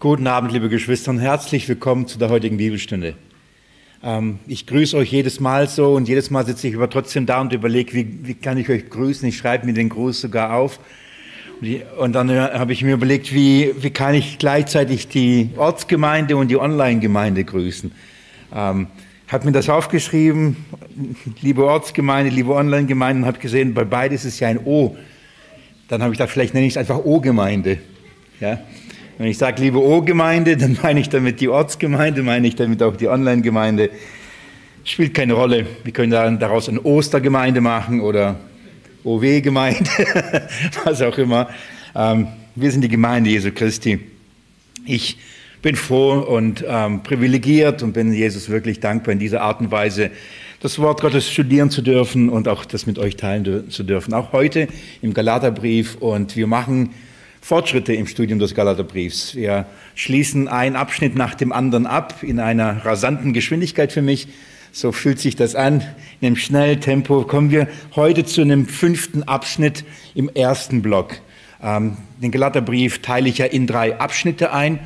Guten Abend, liebe Geschwister, und herzlich willkommen zu der heutigen Bibelstunde. Ähm, ich grüße euch jedes Mal so und jedes Mal sitze ich aber trotzdem da und überlege, wie, wie kann ich euch grüßen? Ich schreibe mir den Gruß sogar auf. Und, die, und dann äh, habe ich mir überlegt, wie, wie kann ich gleichzeitig die Ortsgemeinde und die Online-Gemeinde grüßen? Ähm, habe mir das aufgeschrieben, liebe Ortsgemeinde, liebe Online-Gemeinde, und habe gesehen, bei beides ist ja ein O. Dann habe ich gedacht, vielleicht nenne ich es einfach O-Gemeinde. Ja? Wenn ich sage, liebe O-Gemeinde, dann meine ich damit die Ortsgemeinde, meine ich damit auch die Online-Gemeinde. Spielt keine Rolle. Wir können daraus eine Ostergemeinde machen oder OW-Gemeinde, was auch immer. Ähm, wir sind die Gemeinde Jesu Christi. Ich bin froh und ähm, privilegiert und bin Jesus wirklich dankbar in dieser Art und Weise, das Wort Gottes studieren zu dürfen und auch das mit euch teilen zu dürfen. Auch heute im Galaterbrief. Und wir machen Fortschritte im Studium des Galaterbriefs. Wir schließen einen Abschnitt nach dem anderen ab in einer rasanten Geschwindigkeit für mich. So fühlt sich das an. In einem schnellen Tempo kommen wir heute zu einem fünften Abschnitt im ersten Block. Ähm, den Galaterbrief teile ich ja in drei Abschnitte ein.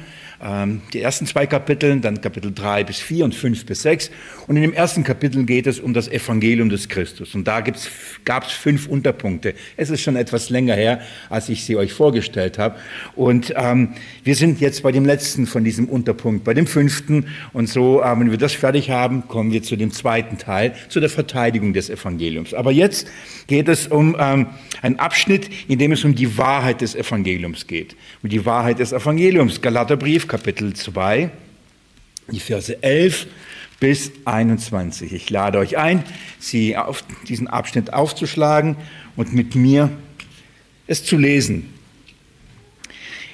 Ähm, die ersten zwei Kapitel, dann Kapitel 3 bis 4 und 5 bis 6. Und in dem ersten Kapitel geht es um das Evangelium des Christus. Und da gab es fünf Unterpunkte. Es ist schon etwas länger her, als ich sie euch vorgestellt habe. Und ähm, wir sind jetzt bei dem letzten von diesem Unterpunkt, bei dem fünften. Und so, äh, wenn wir das fertig haben, kommen wir zu dem zweiten Teil, zu der Verteidigung des Evangeliums. Aber jetzt geht es um ähm, einen Abschnitt, in dem es um die Wahrheit des Evangeliums geht. Um die Wahrheit des Evangeliums. Galaterbrief, Kapitel 2, die Verse 11 bis 21. Ich lade euch ein, Sie auf diesen Abschnitt aufzuschlagen und mit mir es zu lesen.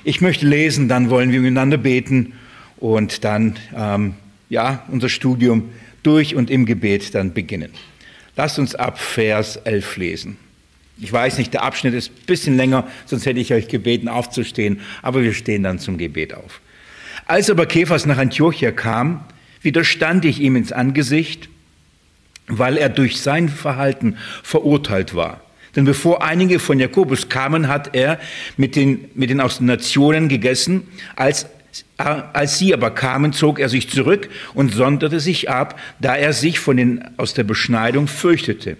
Ich möchte lesen, dann wollen wir miteinander beten und dann ähm, ja, unser Studium durch und im Gebet dann beginnen. Lasst uns ab Vers 11 lesen. Ich weiß nicht, der Abschnitt ist ein bisschen länger, sonst hätte ich euch gebeten aufzustehen, aber wir stehen dann zum Gebet auf. Als aber Kephas nach Antiochia kam, widerstand ich ihm ins Angesicht, weil er durch sein Verhalten verurteilt war. Denn bevor einige von Jakobus kamen, hat er mit den, mit den aus den Nationen gegessen. Als, als sie aber kamen, zog er sich zurück und sonderte sich ab, da er sich von den, aus der Beschneidung fürchtete.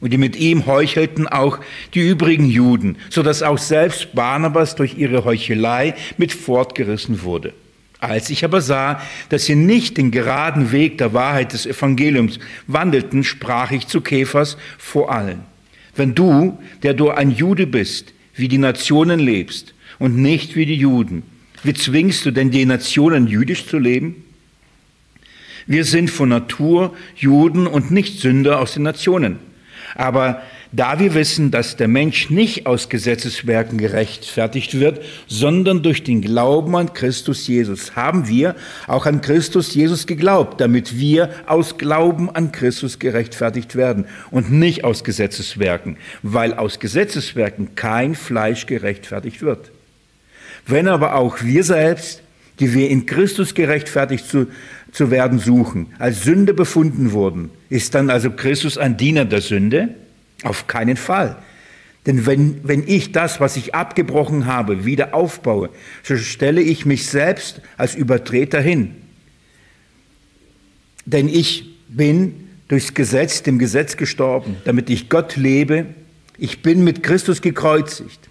Und die mit ihm heuchelten auch die übrigen Juden, so dass auch selbst Barnabas durch ihre Heuchelei mit fortgerissen wurde. Als ich aber sah, dass sie nicht den geraden Weg der Wahrheit des Evangeliums wandelten, sprach ich zu Käfers vor allen. Wenn du, der du ein Jude bist, wie die Nationen lebst und nicht wie die Juden, wie zwingst du denn die Nationen jüdisch zu leben? Wir sind von Natur Juden und nicht Sünder aus den Nationen. Aber da wir wissen, dass der Mensch nicht aus Gesetzeswerken gerechtfertigt wird, sondern durch den Glauben an Christus Jesus, haben wir auch an Christus Jesus geglaubt, damit wir aus Glauben an Christus gerechtfertigt werden und nicht aus Gesetzeswerken, weil aus Gesetzeswerken kein Fleisch gerechtfertigt wird. Wenn aber auch wir selbst, die wir in Christus gerechtfertigt zu, zu werden suchen, als Sünde befunden wurden, ist dann also Christus ein Diener der Sünde? Auf keinen Fall. Denn wenn, wenn ich das, was ich abgebrochen habe, wieder aufbaue, so stelle ich mich selbst als Übertreter hin. Denn ich bin durchs Gesetz, dem Gesetz gestorben, damit ich Gott lebe. Ich bin mit Christus gekreuzigt.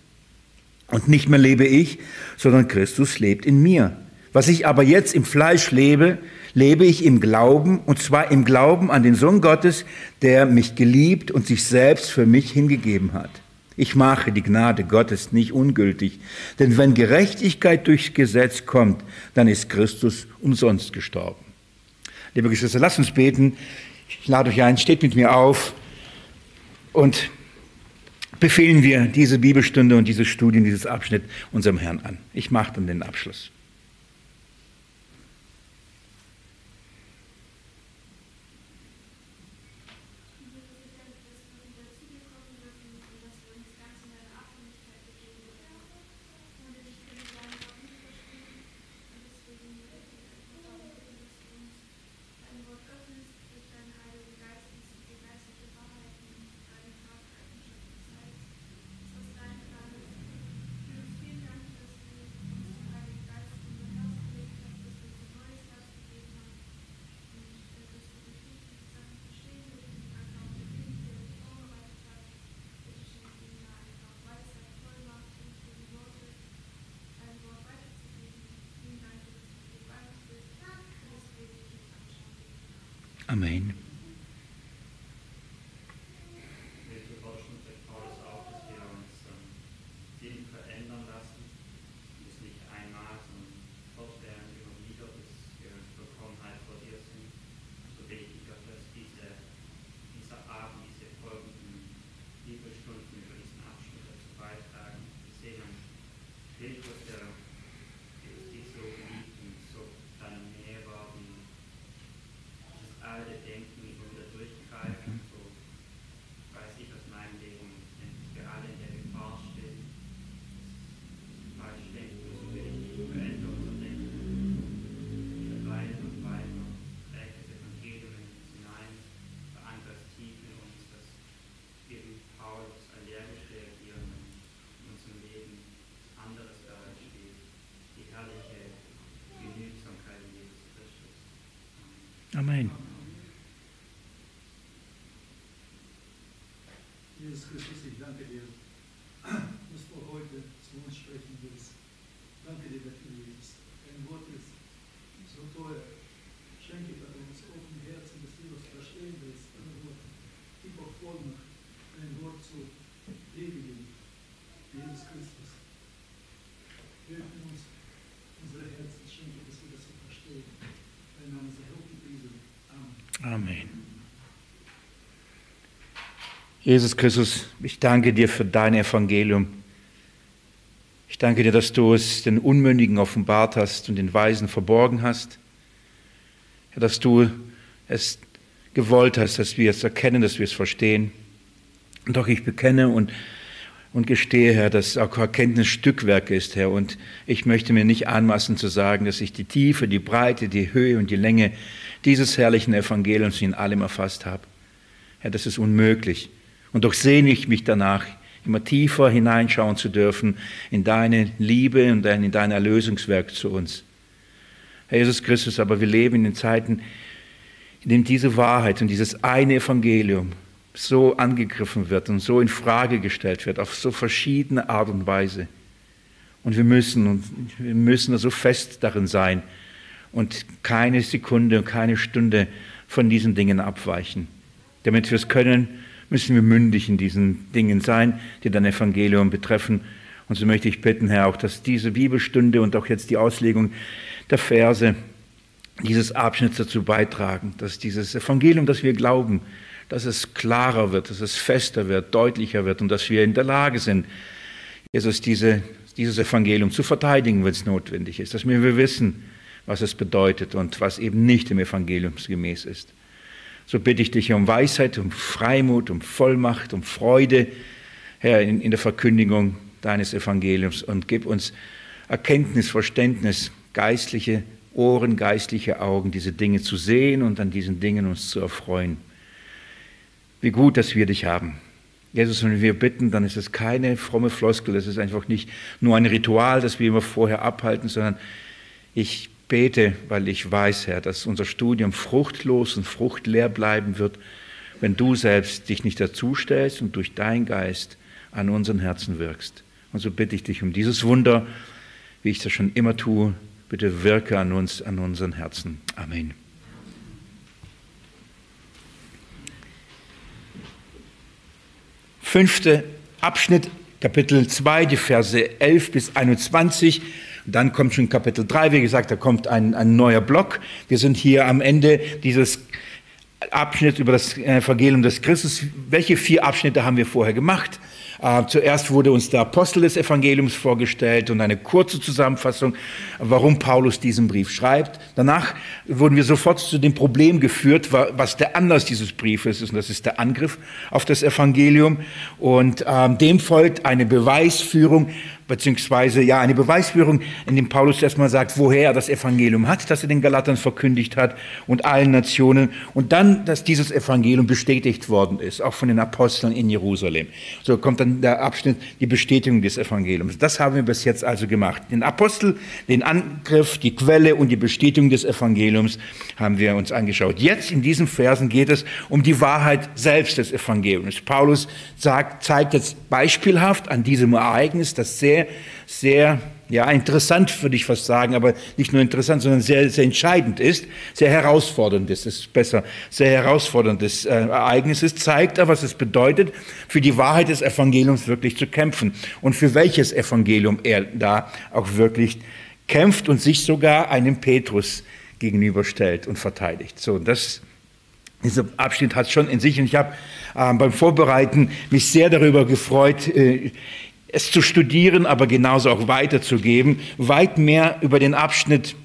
Und nicht mehr lebe ich, sondern Christus lebt in mir. Was ich aber jetzt im Fleisch lebe, lebe ich im Glauben, und zwar im Glauben an den Sohn Gottes, der mich geliebt und sich selbst für mich hingegeben hat. Ich mache die Gnade Gottes nicht ungültig, denn wenn Gerechtigkeit durchs Gesetz kommt, dann ist Christus umsonst gestorben. Liebe Geschwister, lasst uns beten. Ich lade euch ein, steht mit mir auf und befehlen wir diese Bibelstunde und dieses Studium, dieses Abschnitt unserem Herrn an. Ich mache dann den Abschluss. Amen. Jesus Christus, ich danke dir, dass du heute zu uns sprechen willst. Danke dir dass du liebst. Dein Wort ist so teuer. Schenke bei uns offene Herzen, dass du das verstehen willst. Deine Worte. Gib auch Vollmacht, dein Wort zu predigen. Jesus Christus. Öffne uns unsere Herzen. Schenke, dass wir das so verstehen. Dein Name sei hochgepriesen. Amen. Jesus Christus, ich danke dir für dein Evangelium. Ich danke dir, dass du es den Unmündigen offenbart hast und den Weisen verborgen hast. Dass du es gewollt hast, dass wir es erkennen, dass wir es verstehen. Und doch ich bekenne und, und gestehe, Herr, dass auch Erkenntnis Stückwerk ist, Herr. Und ich möchte mir nicht anmaßen zu sagen, dass ich die Tiefe, die Breite, die Höhe und die Länge dieses herrlichen Evangeliums in allem erfasst habe. Herr, das ist unmöglich. Und doch sehne ich mich danach, immer tiefer hineinschauen zu dürfen in deine Liebe und in dein Erlösungswerk zu uns. Herr Jesus Christus, aber wir leben in Zeiten, in denen diese Wahrheit und dieses eine Evangelium so angegriffen wird und so in Frage gestellt wird, auf so verschiedene Art und Weise. Und wir müssen, und wir müssen so fest darin sein und keine Sekunde und keine Stunde von diesen Dingen abweichen. Damit wir es können, müssen wir mündig in diesen Dingen sein, die dein Evangelium betreffen. Und so möchte ich bitten, Herr, auch, dass diese Bibelstunde und auch jetzt die Auslegung der Verse dieses Abschnitts dazu beitragen, dass dieses Evangelium, das wir glauben, dass es klarer wird, dass es fester wird, deutlicher wird und dass wir in der Lage sind, Jesus, diese, dieses Evangelium zu verteidigen, wenn es notwendig ist, dass wir wissen, was es bedeutet und was eben nicht im Evangelium gemäß ist. So bitte ich dich um Weisheit, um Freimut, um Vollmacht, um Freude, Herr, in, in der Verkündigung deines Evangeliums und gib uns Erkenntnis, Verständnis, geistliche Ohren, geistliche Augen, diese Dinge zu sehen und an diesen Dingen uns zu erfreuen. Wie gut, dass wir dich haben. Jesus, wenn wir bitten, dann ist es keine fromme Floskel, es ist einfach nicht nur ein Ritual, das wir immer vorher abhalten, sondern ich bete, weil ich weiß, Herr, dass unser Studium fruchtlos und fruchtleer bleiben wird, wenn du selbst dich nicht dazustellst und durch deinen Geist an unseren Herzen wirkst. Und so bitte ich dich um dieses Wunder, wie ich das schon immer tue, bitte wirke an uns, an unseren Herzen. Amen. Fünfter Abschnitt, Kapitel 2, die Verse 11 bis 21. Dann kommt schon Kapitel 3, wie gesagt, da kommt ein, ein neuer Block. Wir sind hier am Ende dieses Abschnitts über das Evangelium des Christus. Welche vier Abschnitte haben wir vorher gemacht? Äh, zuerst wurde uns der Apostel des Evangeliums vorgestellt und eine kurze Zusammenfassung, warum Paulus diesen Brief schreibt. Danach wurden wir sofort zu dem Problem geführt, was der Anlass dieses Briefes ist. Und das ist der Angriff auf das Evangelium. Und ähm, dem folgt eine Beweisführung, beziehungsweise ja eine Beweisführung, in dem Paulus erstmal sagt, woher er das Evangelium hat, das er den Galatern verkündigt hat und allen Nationen und dann, dass dieses Evangelium bestätigt worden ist, auch von den Aposteln in Jerusalem. So kommt dann der Abschnitt, die Bestätigung des Evangeliums. Das haben wir bis jetzt also gemacht. Den Apostel, den Angriff, die Quelle und die Bestätigung des Evangeliums haben wir uns angeschaut. Jetzt in diesen Versen geht es um die Wahrheit selbst des Evangeliums. Paulus sagt, zeigt jetzt beispielhaft an diesem Ereignis, das sehr sehr, sehr ja, interessant würde ich fast sagen, aber nicht nur interessant, sondern sehr, sehr entscheidend ist, sehr herausfordernd ist, ist besser, sehr herausforderndes äh, Ereignis ist, zeigt er, was es bedeutet, für die Wahrheit des Evangeliums wirklich zu kämpfen und für welches Evangelium er da auch wirklich kämpft und sich sogar einem Petrus gegenüberstellt und verteidigt. So, das dieser Abschnitt hat schon in sich und ich habe äh, beim Vorbereiten mich sehr darüber gefreut, äh, es zu studieren, aber genauso auch weiterzugeben, weit mehr über den Abschnitt,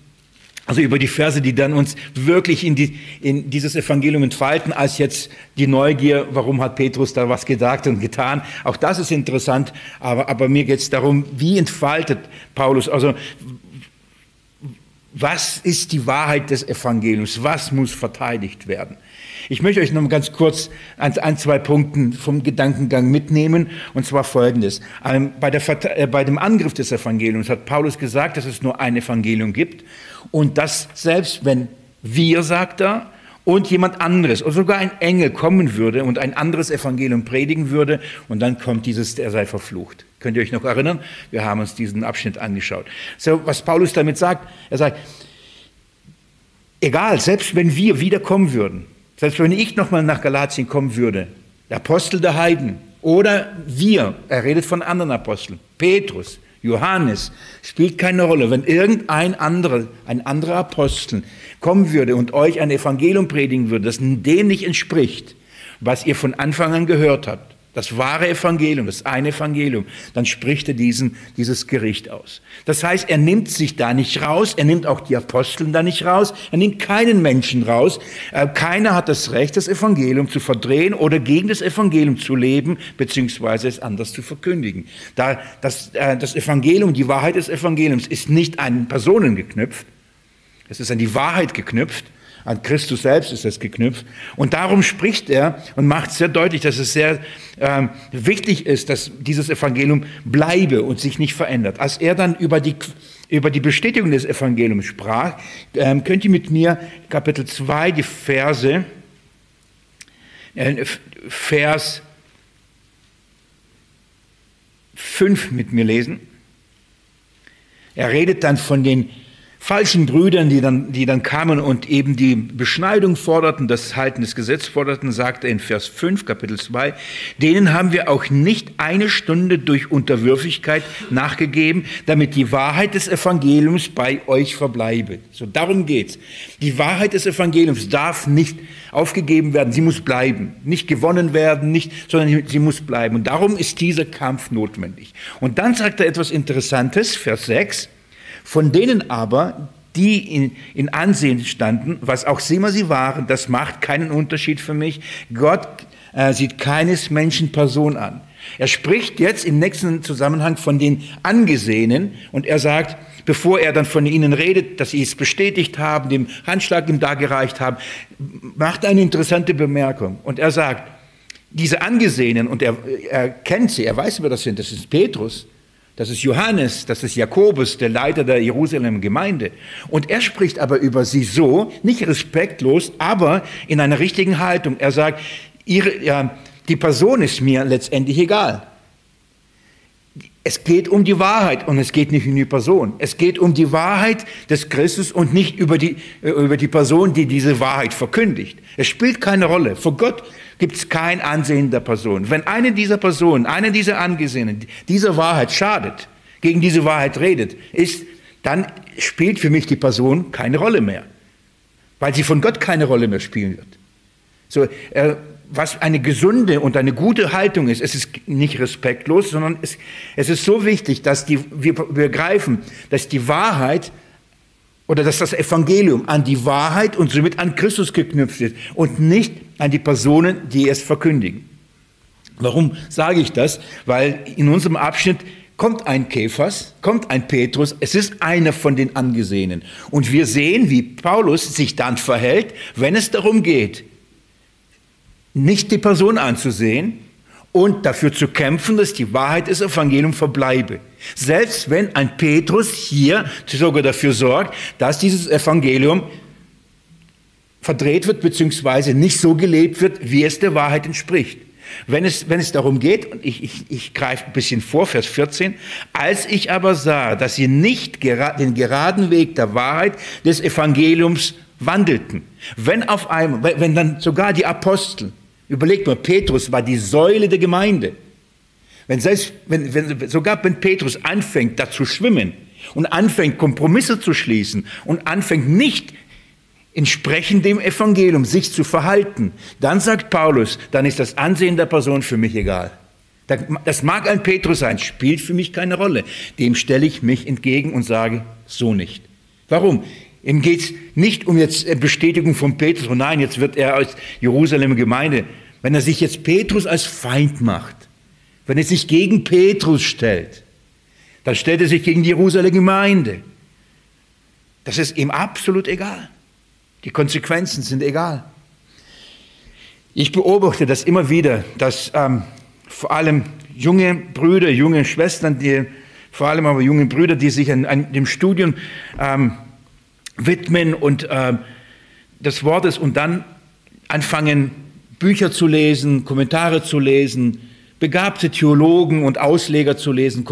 also über die Verse, die dann uns wirklich in, die, in dieses Evangelium entfalten, als jetzt die Neugier, warum hat Petrus da was gesagt und getan. Auch das ist interessant, aber, aber mir geht es darum, wie entfaltet Paulus, also was ist die Wahrheit des Evangeliums? Was muss verteidigt werden? Ich möchte euch noch ganz kurz an, an zwei Punkten vom Gedankengang mitnehmen, und zwar folgendes. Ähm, bei, der, äh, bei dem Angriff des Evangeliums hat Paulus gesagt, dass es nur ein Evangelium gibt und dass selbst wenn wir, sagt er, und jemand anderes oder sogar ein Engel kommen würde und ein anderes Evangelium predigen würde und dann kommt dieses, der sei verflucht. Könnt ihr euch noch erinnern? Wir haben uns diesen Abschnitt angeschaut. So, was Paulus damit sagt, er sagt, egal, selbst wenn wir wiederkommen würden, selbst wenn ich nochmal nach Galatien kommen würde, der Apostel der Heiden oder wir, er redet von anderen Aposteln, Petrus, Johannes, spielt keine Rolle. Wenn irgendein anderer, ein anderer Apostel kommen würde und euch ein Evangelium predigen würde, das dem nicht entspricht, was ihr von Anfang an gehört habt, das wahre Evangelium, das eine Evangelium, dann spricht er diesen, dieses Gericht aus. Das heißt, er nimmt sich da nicht raus, er nimmt auch die Aposteln da nicht raus, er nimmt keinen Menschen raus. Äh, keiner hat das Recht, das Evangelium zu verdrehen oder gegen das Evangelium zu leben, beziehungsweise es anders zu verkündigen. Da, das, äh, das Evangelium, die Wahrheit des Evangeliums ist nicht an Personen geknüpft, es ist an die Wahrheit geknüpft an Christus selbst ist es geknüpft. Und darum spricht er und macht sehr deutlich, dass es sehr ähm, wichtig ist, dass dieses Evangelium bleibe und sich nicht verändert. Als er dann über die, über die Bestätigung des Evangeliums sprach, ähm, könnt ihr mit mir Kapitel 2 die Verse, äh, Vers 5 mit mir lesen. Er redet dann von den falschen Brüdern, die dann, die dann kamen und eben die Beschneidung forderten, das Halten des Gesetzes forderten, sagte er in Vers 5, Kapitel 2, denen haben wir auch nicht eine Stunde durch Unterwürfigkeit nachgegeben, damit die Wahrheit des Evangeliums bei euch verbleibe. So, darum geht's. Die Wahrheit des Evangeliums darf nicht aufgegeben werden, sie muss bleiben. Nicht gewonnen werden, nicht, sondern sie muss bleiben. Und darum ist dieser Kampf notwendig. Und dann sagt er etwas Interessantes, Vers 6, von denen aber, die in, in Ansehen standen, was auch immer sie waren, das macht keinen Unterschied für mich. Gott äh, sieht keines Menschen Person an. Er spricht jetzt im nächsten Zusammenhang von den Angesehenen und er sagt, bevor er dann von ihnen redet, dass sie es bestätigt haben, dem Handschlag ihm dargereicht haben, macht eine interessante Bemerkung. Und er sagt, diese Angesehenen, und er, er kennt sie, er weiß, wer das sind, das ist Petrus, das ist Johannes, das ist Jakobus, der Leiter der Jerusalem Gemeinde. Und er spricht aber über sie so, nicht respektlos, aber in einer richtigen Haltung. Er sagt, ihre, ja, die Person ist mir letztendlich egal. Es geht um die Wahrheit und es geht nicht um die Person. Es geht um die Wahrheit des Christus und nicht über die, über die Person, die diese Wahrheit verkündigt. Es spielt keine Rolle. Vor Gott gibt es kein Ansehen der Person. Wenn eine dieser Personen, eine dieser Angesehenen dieser Wahrheit schadet, gegen diese Wahrheit redet, ist, dann spielt für mich die Person keine Rolle mehr, weil sie von Gott keine Rolle mehr spielen wird. So, äh, was eine gesunde und eine gute Haltung ist, es ist nicht respektlos, sondern es, es ist so wichtig, dass die, wir begreifen, dass die Wahrheit oder dass das Evangelium an die Wahrheit und somit an Christus geknüpft ist und nicht an die Personen, die es verkündigen. Warum sage ich das? Weil in unserem Abschnitt kommt ein Käfers, kommt ein Petrus, es ist einer von den Angesehenen. Und wir sehen, wie Paulus sich dann verhält, wenn es darum geht, nicht die Person anzusehen und dafür zu kämpfen, dass die Wahrheit des Evangeliums verbleibe. Selbst wenn ein Petrus hier sogar dafür sorgt, dass dieses Evangelium verdreht wird, beziehungsweise nicht so gelebt wird, wie es der Wahrheit entspricht. Wenn es, wenn es darum geht, und ich, ich, ich greife ein bisschen vor, Vers 14, als ich aber sah, dass sie nicht gera den geraden Weg der Wahrheit des Evangeliums wandelten. Wenn auf einmal, wenn dann sogar die Apostel, überlegt mal, Petrus war die Säule der Gemeinde. Wenn selbst, wenn, wenn, sogar wenn Petrus anfängt, da zu schwimmen und anfängt, Kompromisse zu schließen und anfängt, nicht entsprechend dem Evangelium sich zu verhalten, dann sagt Paulus, dann ist das Ansehen der Person für mich egal. Das mag ein Petrus sein, spielt für mich keine Rolle. Dem stelle ich mich entgegen und sage, so nicht. Warum? Ihm geht es nicht um jetzt Bestätigung von Petrus, oh nein, jetzt wird er als Jerusalemer Gemeinde, wenn er sich jetzt Petrus als Feind macht, wenn er sich gegen Petrus stellt, dann stellt er sich gegen die Jerusalemer Gemeinde. Das ist ihm absolut egal. Die Konsequenzen sind egal. Ich beobachte das immer wieder, dass ähm, vor allem junge Brüder, junge Schwestern, die, vor allem aber junge Brüder, die sich an, an dem Studium ähm, widmen und äh, des Wortes und dann anfangen, Bücher zu lesen, Kommentare zu lesen, begabte Theologen und Ausleger zu lesen,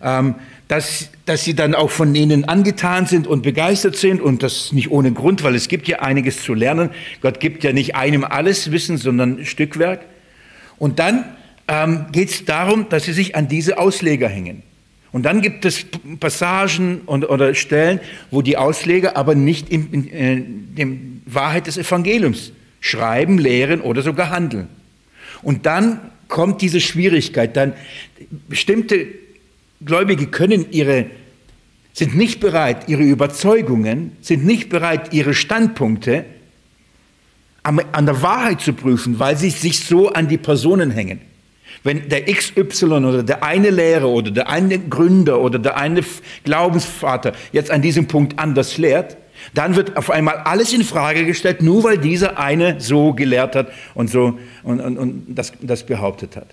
ähm, dass, dass sie dann auch von ihnen angetan sind und begeistert sind und das nicht ohne Grund, weil es gibt ja einiges zu lernen. Gott gibt ja nicht einem alles Wissen, sondern Stückwerk. Und dann ähm, geht es darum, dass sie sich an diese Ausleger hängen. Und dann gibt es Passagen und, oder Stellen, wo die Ausleger aber nicht in, in, in dem Wahrheit des Evangeliums schreiben, lehren oder sogar handeln. Und dann kommt diese Schwierigkeit, dann bestimmte Gläubige können ihre, sind nicht bereit, ihre Überzeugungen, sind nicht bereit, ihre Standpunkte an der Wahrheit zu prüfen, weil sie sich so an die Personen hängen. Wenn der XY oder der eine Lehrer oder der eine Gründer oder der eine Glaubensvater jetzt an diesem Punkt anders lehrt, dann wird auf einmal alles in Frage gestellt, nur weil dieser eine so gelehrt hat und so und, und, und das, das behauptet hat.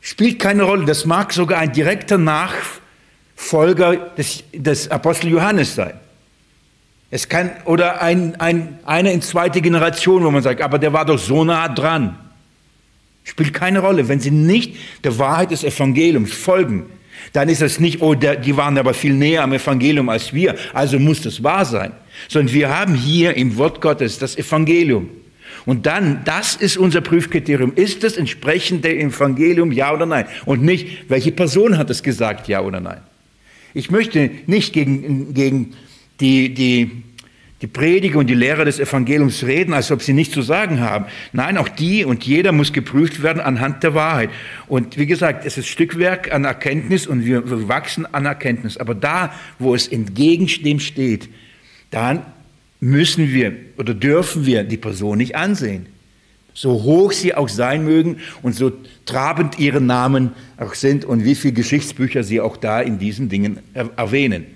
Spielt keine Rolle. Das mag sogar ein direkter Nachfolger des, des Apostel Johannes sein. Es kann, oder ein, ein, einer in zweite Generation, wo man sagt, aber der war doch so nah dran. Spielt keine Rolle. Wenn sie nicht der Wahrheit des Evangeliums folgen, dann ist es nicht, oh, die waren aber viel näher am Evangelium als wir, also muss das wahr sein. Sondern wir haben hier im Wort Gottes das Evangelium. Und dann, das ist unser Prüfkriterium. Ist es entsprechend dem Evangelium, ja oder nein? Und nicht, welche Person hat es gesagt, ja oder nein? Ich möchte nicht gegen, gegen die, die, die Prediger und die Lehrer des Evangeliums reden, als ob sie nichts zu sagen haben. Nein, auch die und jeder muss geprüft werden anhand der Wahrheit. Und wie gesagt, es ist Stückwerk an Erkenntnis und wir, wir wachsen an Erkenntnis. Aber da, wo es entgegen dem steht, dann müssen wir oder dürfen wir die Person nicht ansehen. So hoch sie auch sein mögen und so trabend ihre Namen auch sind und wie viele Geschichtsbücher sie auch da in diesen Dingen erwähnen.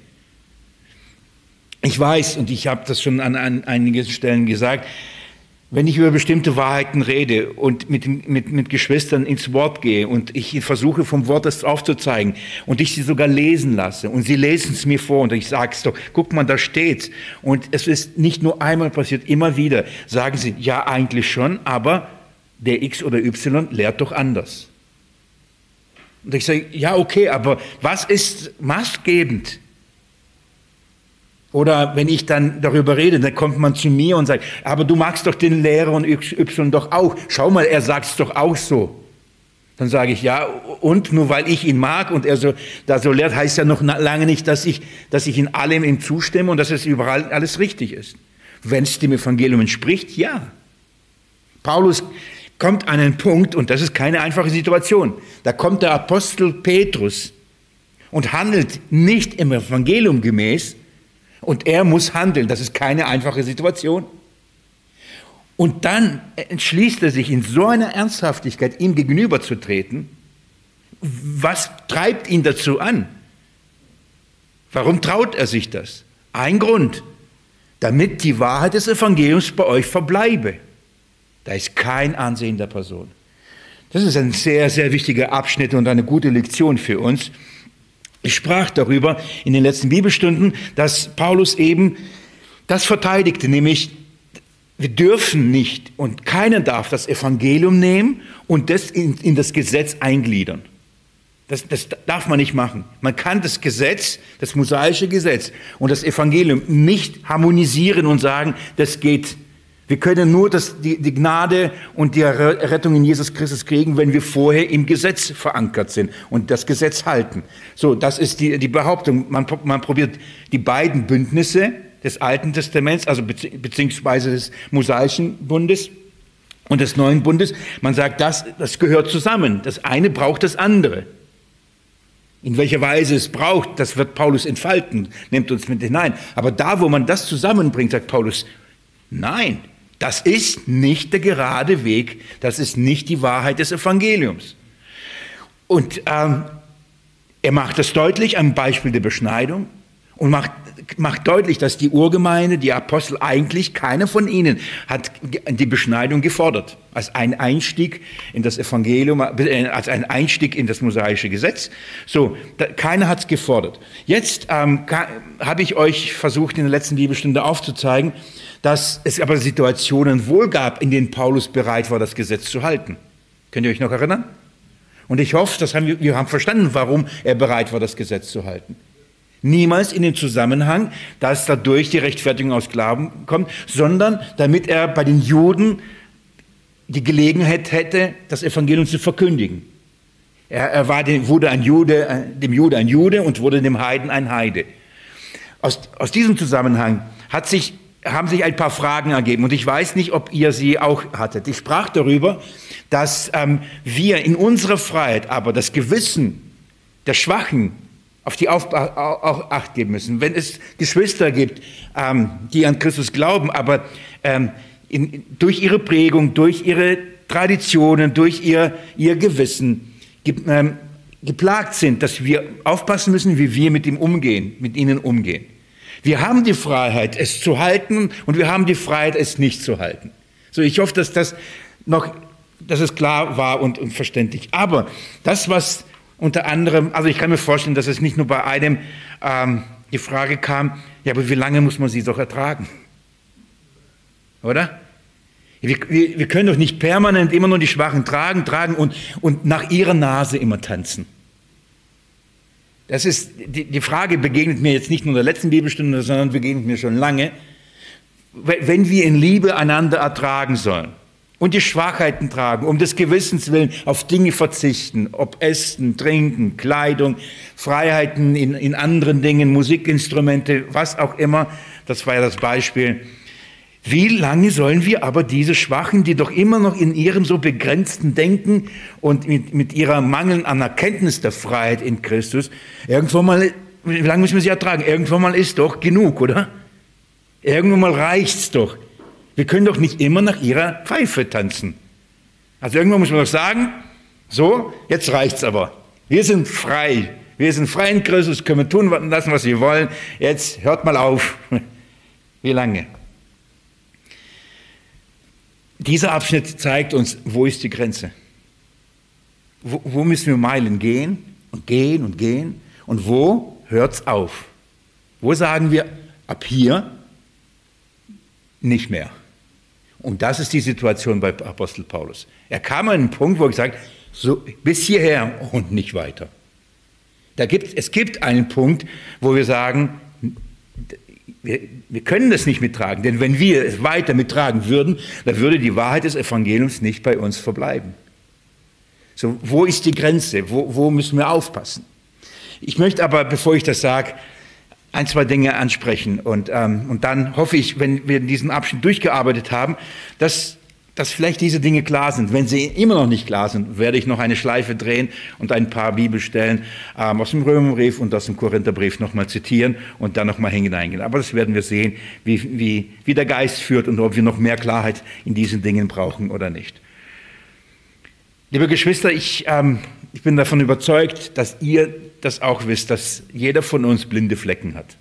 Ich weiß, und ich habe das schon an, an einigen Stellen gesagt, wenn ich über bestimmte Wahrheiten rede und mit, mit, mit Geschwistern ins Wort gehe und ich versuche vom Wort das aufzuzeigen und ich sie sogar lesen lasse und sie lesen es mir vor und ich sage es doch, guck mal, da steht's. Und es ist nicht nur einmal passiert, immer wieder sagen sie, ja eigentlich schon, aber der X oder Y lehrt doch anders. Und ich sage, ja okay, aber was ist maßgebend? Oder wenn ich dann darüber rede, dann kommt man zu mir und sagt, aber du magst doch den Lehrer und Y doch auch. Schau mal, er sagt es doch auch so. Dann sage ich, ja, und nur weil ich ihn mag und er so, da so lehrt, heißt ja noch lange nicht, dass ich, dass ich in allem ihm zustimme und dass es überall alles richtig ist. Wenn es dem Evangelium entspricht, ja. Paulus kommt an einen Punkt, und das ist keine einfache Situation. Da kommt der Apostel Petrus und handelt nicht im Evangelium gemäß, und er muss handeln. Das ist keine einfache Situation. Und dann entschließt er sich in so einer Ernsthaftigkeit, ihm gegenüberzutreten. Was treibt ihn dazu an? Warum traut er sich das? Ein Grund, damit die Wahrheit des Evangeliums bei euch verbleibe. Da ist kein Ansehen der Person. Das ist ein sehr, sehr wichtiger Abschnitt und eine gute Lektion für uns. Ich sprach darüber in den letzten Bibelstunden, dass Paulus eben das verteidigte, nämlich wir dürfen nicht und keiner darf das Evangelium nehmen und das in, in das Gesetz eingliedern. Das, das darf man nicht machen. Man kann das Gesetz, das mosaische Gesetz und das Evangelium nicht harmonisieren und sagen, das geht. Wir können nur das, die, die Gnade und die Rettung in Jesus Christus kriegen, wenn wir vorher im Gesetz verankert sind und das Gesetz halten. So, das ist die, die Behauptung. Man, man probiert die beiden Bündnisse des Alten Testaments, also beziehungsweise des mosaischen Bundes und des neuen Bundes, man sagt, das, das gehört zusammen. Das eine braucht das andere. In welcher Weise es braucht, das wird Paulus entfalten, nimmt uns mit hinein. Aber da, wo man das zusammenbringt, sagt Paulus, nein, das ist nicht der gerade Weg, das ist nicht die Wahrheit des Evangeliums. Und ähm, er macht das deutlich am Beispiel der Beschneidung und macht macht deutlich, dass die Urgemeinde, die Apostel, eigentlich keiner von ihnen hat die Beschneidung gefordert. Als ein Einstieg in das Evangelium, äh, als ein Einstieg in das mosaische Gesetz. So, da, keiner hat es gefordert. Jetzt ähm, habe ich euch versucht, in der letzten Bibelstunde aufzuzeigen, dass es aber Situationen wohl gab, in denen Paulus bereit war, das Gesetz zu halten. Könnt ihr euch noch erinnern? Und ich hoffe, das haben wir, wir haben verstanden, warum er bereit war, das Gesetz zu halten. Niemals in den Zusammenhang, dass dadurch die Rechtfertigung aus Glauben kommt, sondern damit er bei den Juden die Gelegenheit hätte, das Evangelium zu verkündigen. Er, er war, wurde ein Jude, äh, dem Jude ein Jude und wurde dem Heiden ein Heide. Aus, aus diesem Zusammenhang hat sich, haben sich ein paar Fragen ergeben und ich weiß nicht, ob ihr sie auch hattet. Ich sprach darüber, dass ähm, wir in unserer Freiheit aber das Gewissen der Schwachen auf die auf, auch Acht geben müssen. Wenn es Geschwister gibt, ähm, die an Christus glauben, aber ähm, in, durch ihre Prägung, durch ihre Traditionen, durch ihr, ihr Gewissen ge, ähm, geplagt sind, dass wir aufpassen müssen, wie wir mit ihm umgehen, mit ihnen umgehen. Wir haben die Freiheit, es zu halten und wir haben die Freiheit, es nicht zu halten. So, ich hoffe, dass das noch, dass es klar war und, und verständlich. Aber das, was unter anderem, also ich kann mir vorstellen, dass es nicht nur bei einem ähm, die Frage kam, ja, aber wie lange muss man sie doch ertragen? Oder? Wir, wir, wir können doch nicht permanent immer nur die Schwachen tragen, tragen und, und nach ihrer Nase immer tanzen. Das ist, die, die Frage begegnet mir jetzt nicht nur in der letzten Bibelstunde, sondern begegnet mir schon lange. Wenn wir in Liebe einander ertragen sollen, und die Schwachheiten tragen, um des Gewissens willen auf Dinge verzichten, ob Essen, Trinken, Kleidung, Freiheiten in, in anderen Dingen, Musikinstrumente, was auch immer. Das war ja das Beispiel. Wie lange sollen wir aber diese Schwachen, die doch immer noch in ihrem so begrenzten Denken und mit, mit ihrer Mangel an Erkenntnis der Freiheit in Christus, irgendwann mal, wie lange müssen wir sie ertragen? Irgendwann mal ist doch genug, oder? Irgendwann mal reicht's doch. Wir können doch nicht immer nach ihrer Pfeife tanzen. Also irgendwann muss man doch sagen, so, jetzt reicht's aber. Wir sind frei. Wir sind frei in Christus, können tun lassen, was wir wollen. Jetzt hört mal auf. Wie lange? Dieser Abschnitt zeigt uns, wo ist die Grenze? Wo, wo müssen wir Meilen gehen und gehen und gehen? Und wo hört's auf? Wo sagen wir, ab hier nicht mehr? Und das ist die Situation bei Apostel Paulus. Er kam an einen Punkt, wo er gesagt so bis hierher und nicht weiter. Da gibt, es gibt einen Punkt, wo wir sagen, wir, wir können das nicht mittragen, denn wenn wir es weiter mittragen würden, dann würde die Wahrheit des Evangeliums nicht bei uns verbleiben. So, wo ist die Grenze? Wo, wo müssen wir aufpassen? Ich möchte aber, bevor ich das sage, ein, zwei Dinge ansprechen. Und, ähm, und dann hoffe ich, wenn wir diesen Abschnitt durchgearbeitet haben, dass, dass vielleicht diese Dinge klar sind. Wenn sie immer noch nicht klar sind, werde ich noch eine Schleife drehen und ein paar Bibelstellen ähm, aus dem Römerbrief und aus dem Korintherbrief nochmal zitieren und dann nochmal hineingehen. Aber das werden wir sehen, wie, wie, wie der Geist führt und ob wir noch mehr Klarheit in diesen Dingen brauchen oder nicht. Liebe Geschwister, ich, ähm, ich bin davon überzeugt, dass ihr das auch wisst, dass jeder von uns blinde Flecken hat.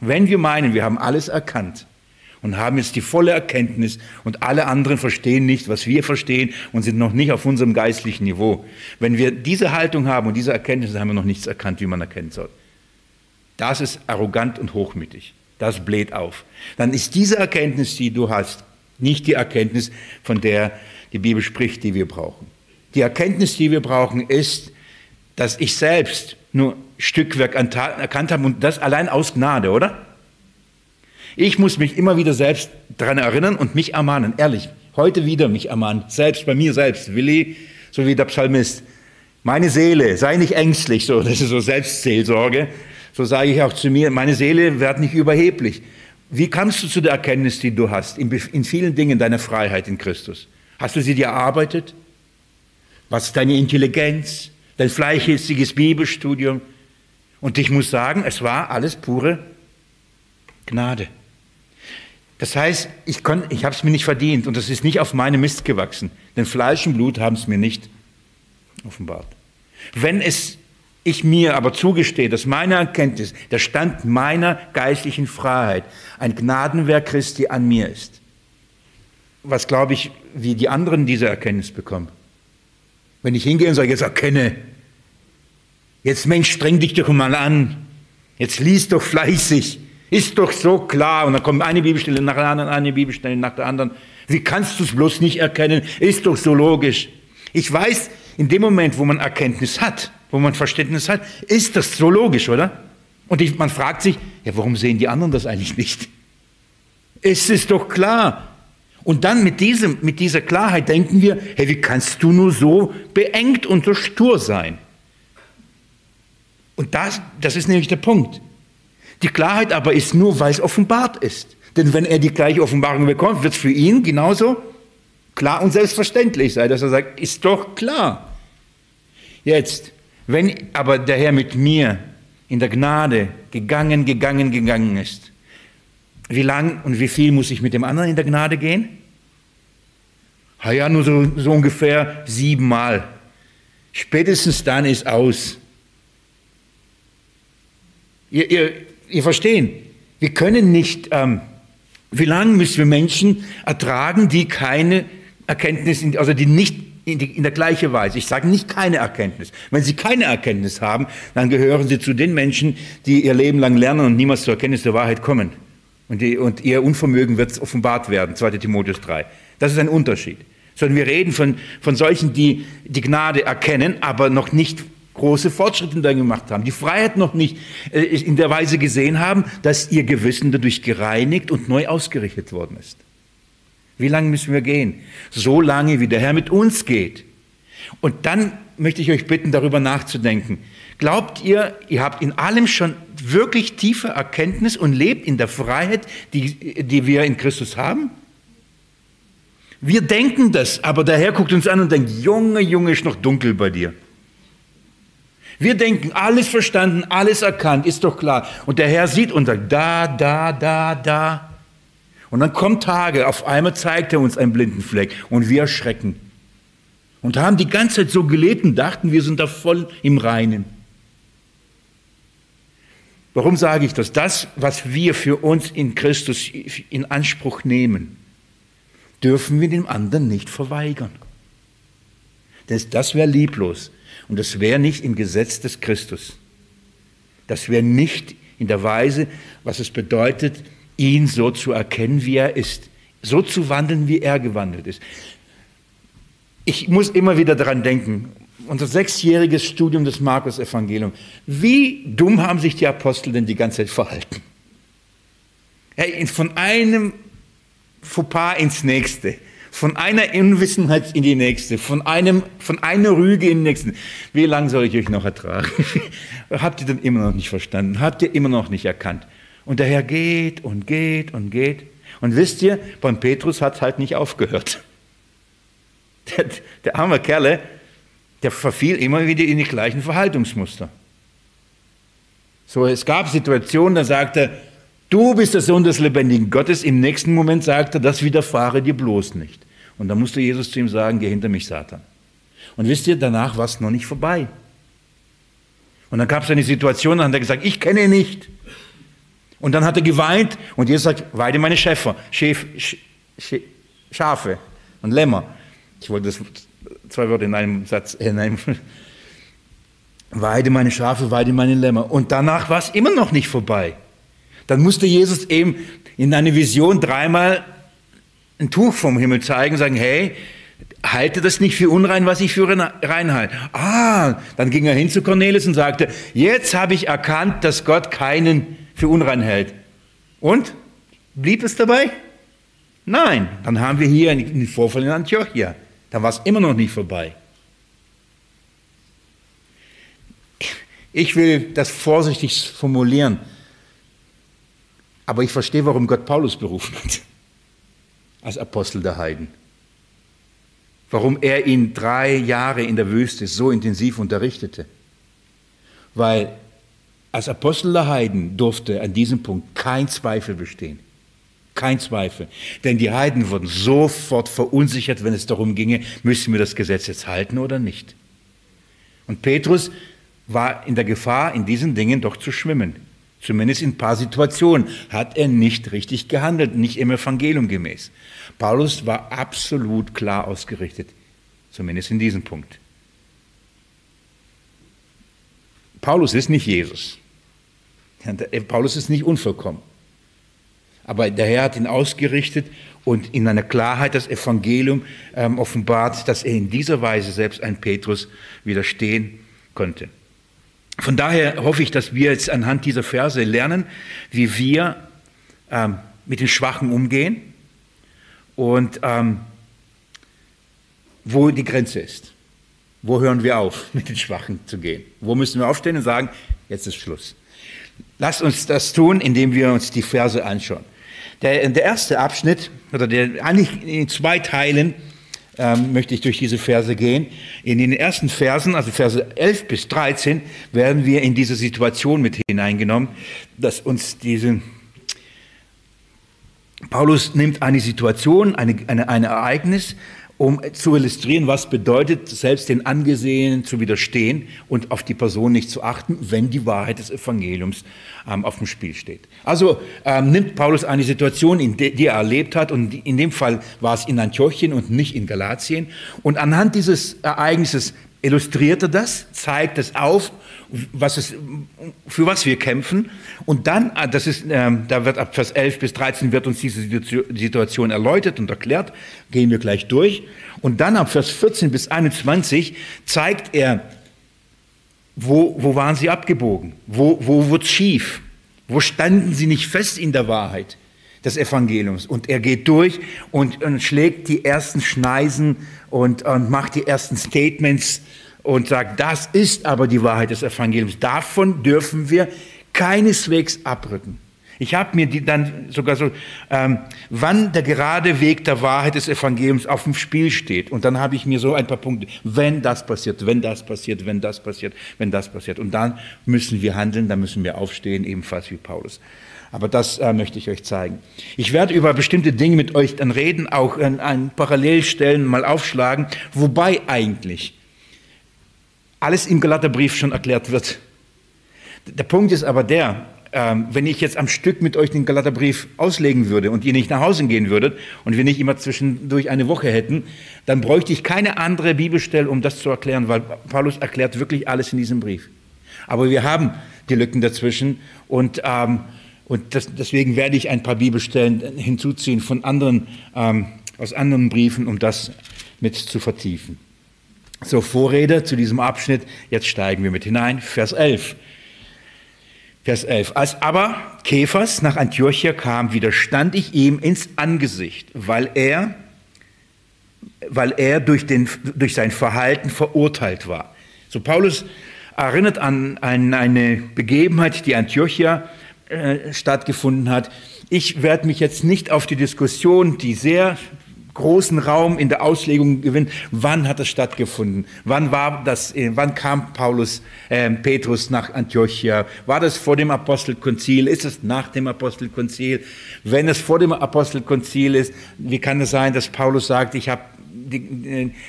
Wenn wir meinen, wir haben alles erkannt und haben jetzt die volle Erkenntnis und alle anderen verstehen nicht, was wir verstehen und sind noch nicht auf unserem geistlichen Niveau. Wenn wir diese Haltung haben und diese Erkenntnis, haben wir noch nichts erkannt, wie man erkennen soll. Das ist arrogant und hochmütig. Das bläht auf. Dann ist diese Erkenntnis, die du hast, nicht die Erkenntnis, von der die Bibel spricht, die wir brauchen. Die Erkenntnis, die wir brauchen, ist, dass ich selbst nur Stückwerk erkannt habe und das allein aus Gnade, oder? Ich muss mich immer wieder selbst daran erinnern und mich ermahnen, ehrlich, heute wieder mich ermahnen, selbst bei mir selbst, Willi, so wie der Psalmist. Meine Seele, sei nicht ängstlich, so, das ist so Selbstseelsorge. So sage ich auch zu mir, meine Seele wird nicht überheblich. Wie kamst du zu der Erkenntnis, die du hast, in, in vielen Dingen deiner Freiheit in Christus? Hast du sie dir erarbeitet? Was ist deine Intelligenz, dein fleißiges Bibelstudium? Und ich muss sagen, es war alles pure Gnade. Das heißt, ich, ich habe es mir nicht verdient und das ist nicht auf meine Mist gewachsen, denn Fleisch und Blut haben es mir nicht offenbart. Wenn es ich mir aber zugestehe, dass meine Erkenntnis, der Stand meiner geistlichen Freiheit, ein Gnadenwerk Christi an mir ist, was glaube ich, wie die anderen diese Erkenntnis bekommen. Wenn ich hingehe und sage, jetzt erkenne, jetzt Mensch, streng dich doch mal an, jetzt lies doch fleißig, ist doch so klar. Und dann kommt eine Bibelstelle nach der anderen, eine Bibelstelle nach der anderen. Wie kannst du es bloß nicht erkennen? Ist doch so logisch. Ich weiß, in dem Moment, wo man Erkenntnis hat, wo man Verständnis hat, ist das so logisch, oder? Und ich, man fragt sich, ja, warum sehen die anderen das eigentlich nicht? Es ist doch klar. Und dann mit, diesem, mit dieser Klarheit denken wir, hey, wie kannst du nur so beengt und so stur sein? Und das, das ist nämlich der Punkt. Die Klarheit aber ist nur, weil es offenbart ist. Denn wenn er die gleiche Offenbarung bekommt, wird es für ihn genauso klar und selbstverständlich sein, dass er sagt, ist doch klar. Jetzt, wenn aber der Herr mit mir in der Gnade gegangen, gegangen, gegangen ist, wie lang und wie viel muss ich mit dem anderen in der Gnade gehen? Ja, nur so, so ungefähr siebenmal. Spätestens dann ist aus. Ihr, ihr, ihr verstehen, wir können nicht, ähm, wie lange müssen wir Menschen ertragen, die keine Erkenntnis, also die nicht in, die, in der gleichen Weise. Ich sage nicht keine Erkenntnis. Wenn Sie keine Erkenntnis haben, dann gehören Sie zu den Menschen, die ihr Leben lang lernen und niemals zur Erkenntnis der Wahrheit kommen. Und, die, und ihr Unvermögen wird offenbart werden, 2 Timotheus 3. Das ist ein Unterschied. Sondern wir reden von, von solchen, die die Gnade erkennen, aber noch nicht große Fortschritte da gemacht haben, die Freiheit noch nicht äh, in der Weise gesehen haben, dass ihr Gewissen dadurch gereinigt und neu ausgerichtet worden ist. Wie lange müssen wir gehen? So lange, wie der Herr mit uns geht. Und dann möchte ich euch bitten, darüber nachzudenken. Glaubt ihr, ihr habt in allem schon wirklich tiefe Erkenntnis und lebt in der Freiheit, die, die wir in Christus haben? Wir denken das, aber der Herr guckt uns an und denkt, Junge, Junge, ist noch dunkel bei dir. Wir denken, alles verstanden, alles erkannt, ist doch klar. Und der Herr sieht und sagt, da, da, da, da. Und dann kommen Tage, auf einmal zeigt er uns einen blinden Fleck und wir erschrecken. Und haben die ganze Zeit so gelebt und dachten, wir sind da voll im Reinen. Warum sage ich das? Das, was wir für uns in Christus in Anspruch nehmen, dürfen wir dem anderen nicht verweigern. Das, das wäre lieblos und das wäre nicht im Gesetz des Christus. Das wäre nicht in der Weise, was es bedeutet, ihn so zu erkennen, wie er ist, so zu wandeln, wie er gewandelt ist. Ich muss immer wieder daran denken, unser sechsjähriges Studium des Markus-Evangeliums. Wie dumm haben sich die Apostel denn die ganze Zeit verhalten? von einem Fauxpas ins nächste, von einer Unwissenheit in die nächste, von, einem, von einer Rüge in die nächste. Wie lange soll ich euch noch ertragen? Habt ihr denn immer noch nicht verstanden? Habt ihr immer noch nicht erkannt? Und der Herr geht und geht und geht. Und wisst ihr, beim Petrus hat halt nicht aufgehört. Der, der arme Kerle, der verfiel immer wieder in die gleichen Verhaltungsmuster. So, es gab Situationen, da sagte er, du bist der Sohn des lebendigen Gottes. Im nächsten Moment sagt er, das widerfahre dir bloß nicht. Und dann musste Jesus zu ihm sagen, geh hinter mich, Satan. Und wisst ihr, danach war es noch nicht vorbei. Und dann gab es eine Situation, da hat er gesagt, ich kenne ihn nicht. Und dann hat er geweint und Jesus sagt, weide meine Schäfer, Schäf, Sch, Sch, Schafe und Lämmer. Ich wollte das zwei Wörter in einem Satz, einem, weide meine Schafe, weide meine Lämmer. Und danach war es immer noch nicht vorbei. Dann musste Jesus eben in einer Vision dreimal ein Tuch vom Himmel zeigen sagen, hey, halte das nicht für unrein, was ich für rein halte. Ah, dann ging er hin zu Cornelius und sagte, jetzt habe ich erkannt, dass Gott keinen für unrein hält. Und? Blieb es dabei? Nein, dann haben wir hier einen Vorfall in Antiochia. Da war es immer noch nicht vorbei. Ich will das vorsichtig formulieren, aber ich verstehe, warum Gott Paulus berufen hat als Apostel der Heiden. Warum er ihn drei Jahre in der Wüste so intensiv unterrichtete. Weil als Apostel der Heiden durfte an diesem Punkt kein Zweifel bestehen. Kein Zweifel. Denn die Heiden wurden sofort verunsichert, wenn es darum ginge, müssen wir das Gesetz jetzt halten oder nicht. Und Petrus war in der Gefahr, in diesen Dingen doch zu schwimmen. Zumindest in ein paar Situationen hat er nicht richtig gehandelt, nicht im Evangelium gemäß. Paulus war absolut klar ausgerichtet, zumindest in diesem Punkt. Paulus ist nicht Jesus. Paulus ist nicht unvollkommen. Aber der Herr hat ihn ausgerichtet und in einer Klarheit das Evangelium ähm, offenbart, dass er in dieser Weise selbst ein Petrus widerstehen konnte. Von daher hoffe ich, dass wir jetzt anhand dieser Verse lernen, wie wir ähm, mit den Schwachen umgehen und ähm, wo die Grenze ist. Wo hören wir auf, mit den Schwachen zu gehen? Wo müssen wir aufstehen und sagen, jetzt ist Schluss. Lasst uns das tun, indem wir uns die Verse anschauen. Der, der erste Abschnitt, oder der eigentlich in zwei Teilen, ähm, möchte ich durch diese Verse gehen. In den ersten Versen, also Verse 11 bis 13, werden wir in diese Situation mit hineingenommen, dass uns diese Paulus nimmt eine Situation, eine, eine, ein Ereignis, um zu illustrieren, was bedeutet, selbst den Angesehenen zu widerstehen und auf die Person nicht zu achten, wenn die Wahrheit des Evangeliums ähm, auf dem Spiel steht. Also ähm, nimmt Paulus eine Situation, in die er erlebt hat, und in dem Fall war es in Antiochien und nicht in Galatien, und anhand dieses Ereignisses illustriert er das, zeigt es auf, was es, für was wir kämpfen. Und dann, ah, das ist, ähm, da wird ab Vers 11 bis 13 wird uns diese Situation erläutert und erklärt, gehen wir gleich durch. Und dann ab Vers 14 bis 21 zeigt er, wo, wo waren sie abgebogen? Wo, wo wurde schief? Wo standen sie nicht fest in der Wahrheit des Evangeliums? Und er geht durch und, und schlägt die ersten Schneisen und, und macht die ersten Statements und sagt, das ist aber die Wahrheit des Evangeliums. Davon dürfen wir keineswegs abrücken. Ich habe mir die dann sogar so, ähm, wann der gerade Weg der Wahrheit des Evangeliums auf dem Spiel steht. Und dann habe ich mir so ein paar Punkte, wenn das passiert, wenn das passiert, wenn das passiert, wenn das passiert. Und dann müssen wir handeln, dann müssen wir aufstehen, ebenfalls wie Paulus. Aber das äh, möchte ich euch zeigen. Ich werde über bestimmte Dinge mit euch dann reden, auch an, an Parallelstellen mal aufschlagen, wobei eigentlich alles im Galaterbrief schon erklärt wird. Der Punkt ist aber der, ähm, wenn ich jetzt am Stück mit euch den Galaterbrief auslegen würde und ihr nicht nach Hause gehen würdet und wir nicht immer zwischendurch eine Woche hätten, dann bräuchte ich keine andere Bibelstelle, um das zu erklären, weil Paulus erklärt wirklich alles in diesem Brief. Aber wir haben die Lücken dazwischen und ähm, und das, deswegen werde ich ein paar Bibelstellen hinzuziehen von anderen, ähm, aus anderen Briefen, um das mit zu vertiefen. So, Vorrede zu diesem Abschnitt. Jetzt steigen wir mit hinein. Vers 11. Vers 11. Als aber Käfers nach Antiochia kam, widerstand ich ihm ins Angesicht, weil er, weil er durch, den, durch sein Verhalten verurteilt war. So, Paulus erinnert an, an eine Begebenheit, die Antiochia äh, stattgefunden hat. Ich werde mich jetzt nicht auf die Diskussion, die sehr großen Raum in der Auslegung gewinnt. Wann hat das stattgefunden? Wann war das? Äh, wann kam Paulus, äh, Petrus nach Antiochia? War das vor dem Apostelkonzil? Ist es nach dem Apostelkonzil? Wenn es vor dem Apostelkonzil ist, wie kann es sein, dass Paulus sagt, ich habe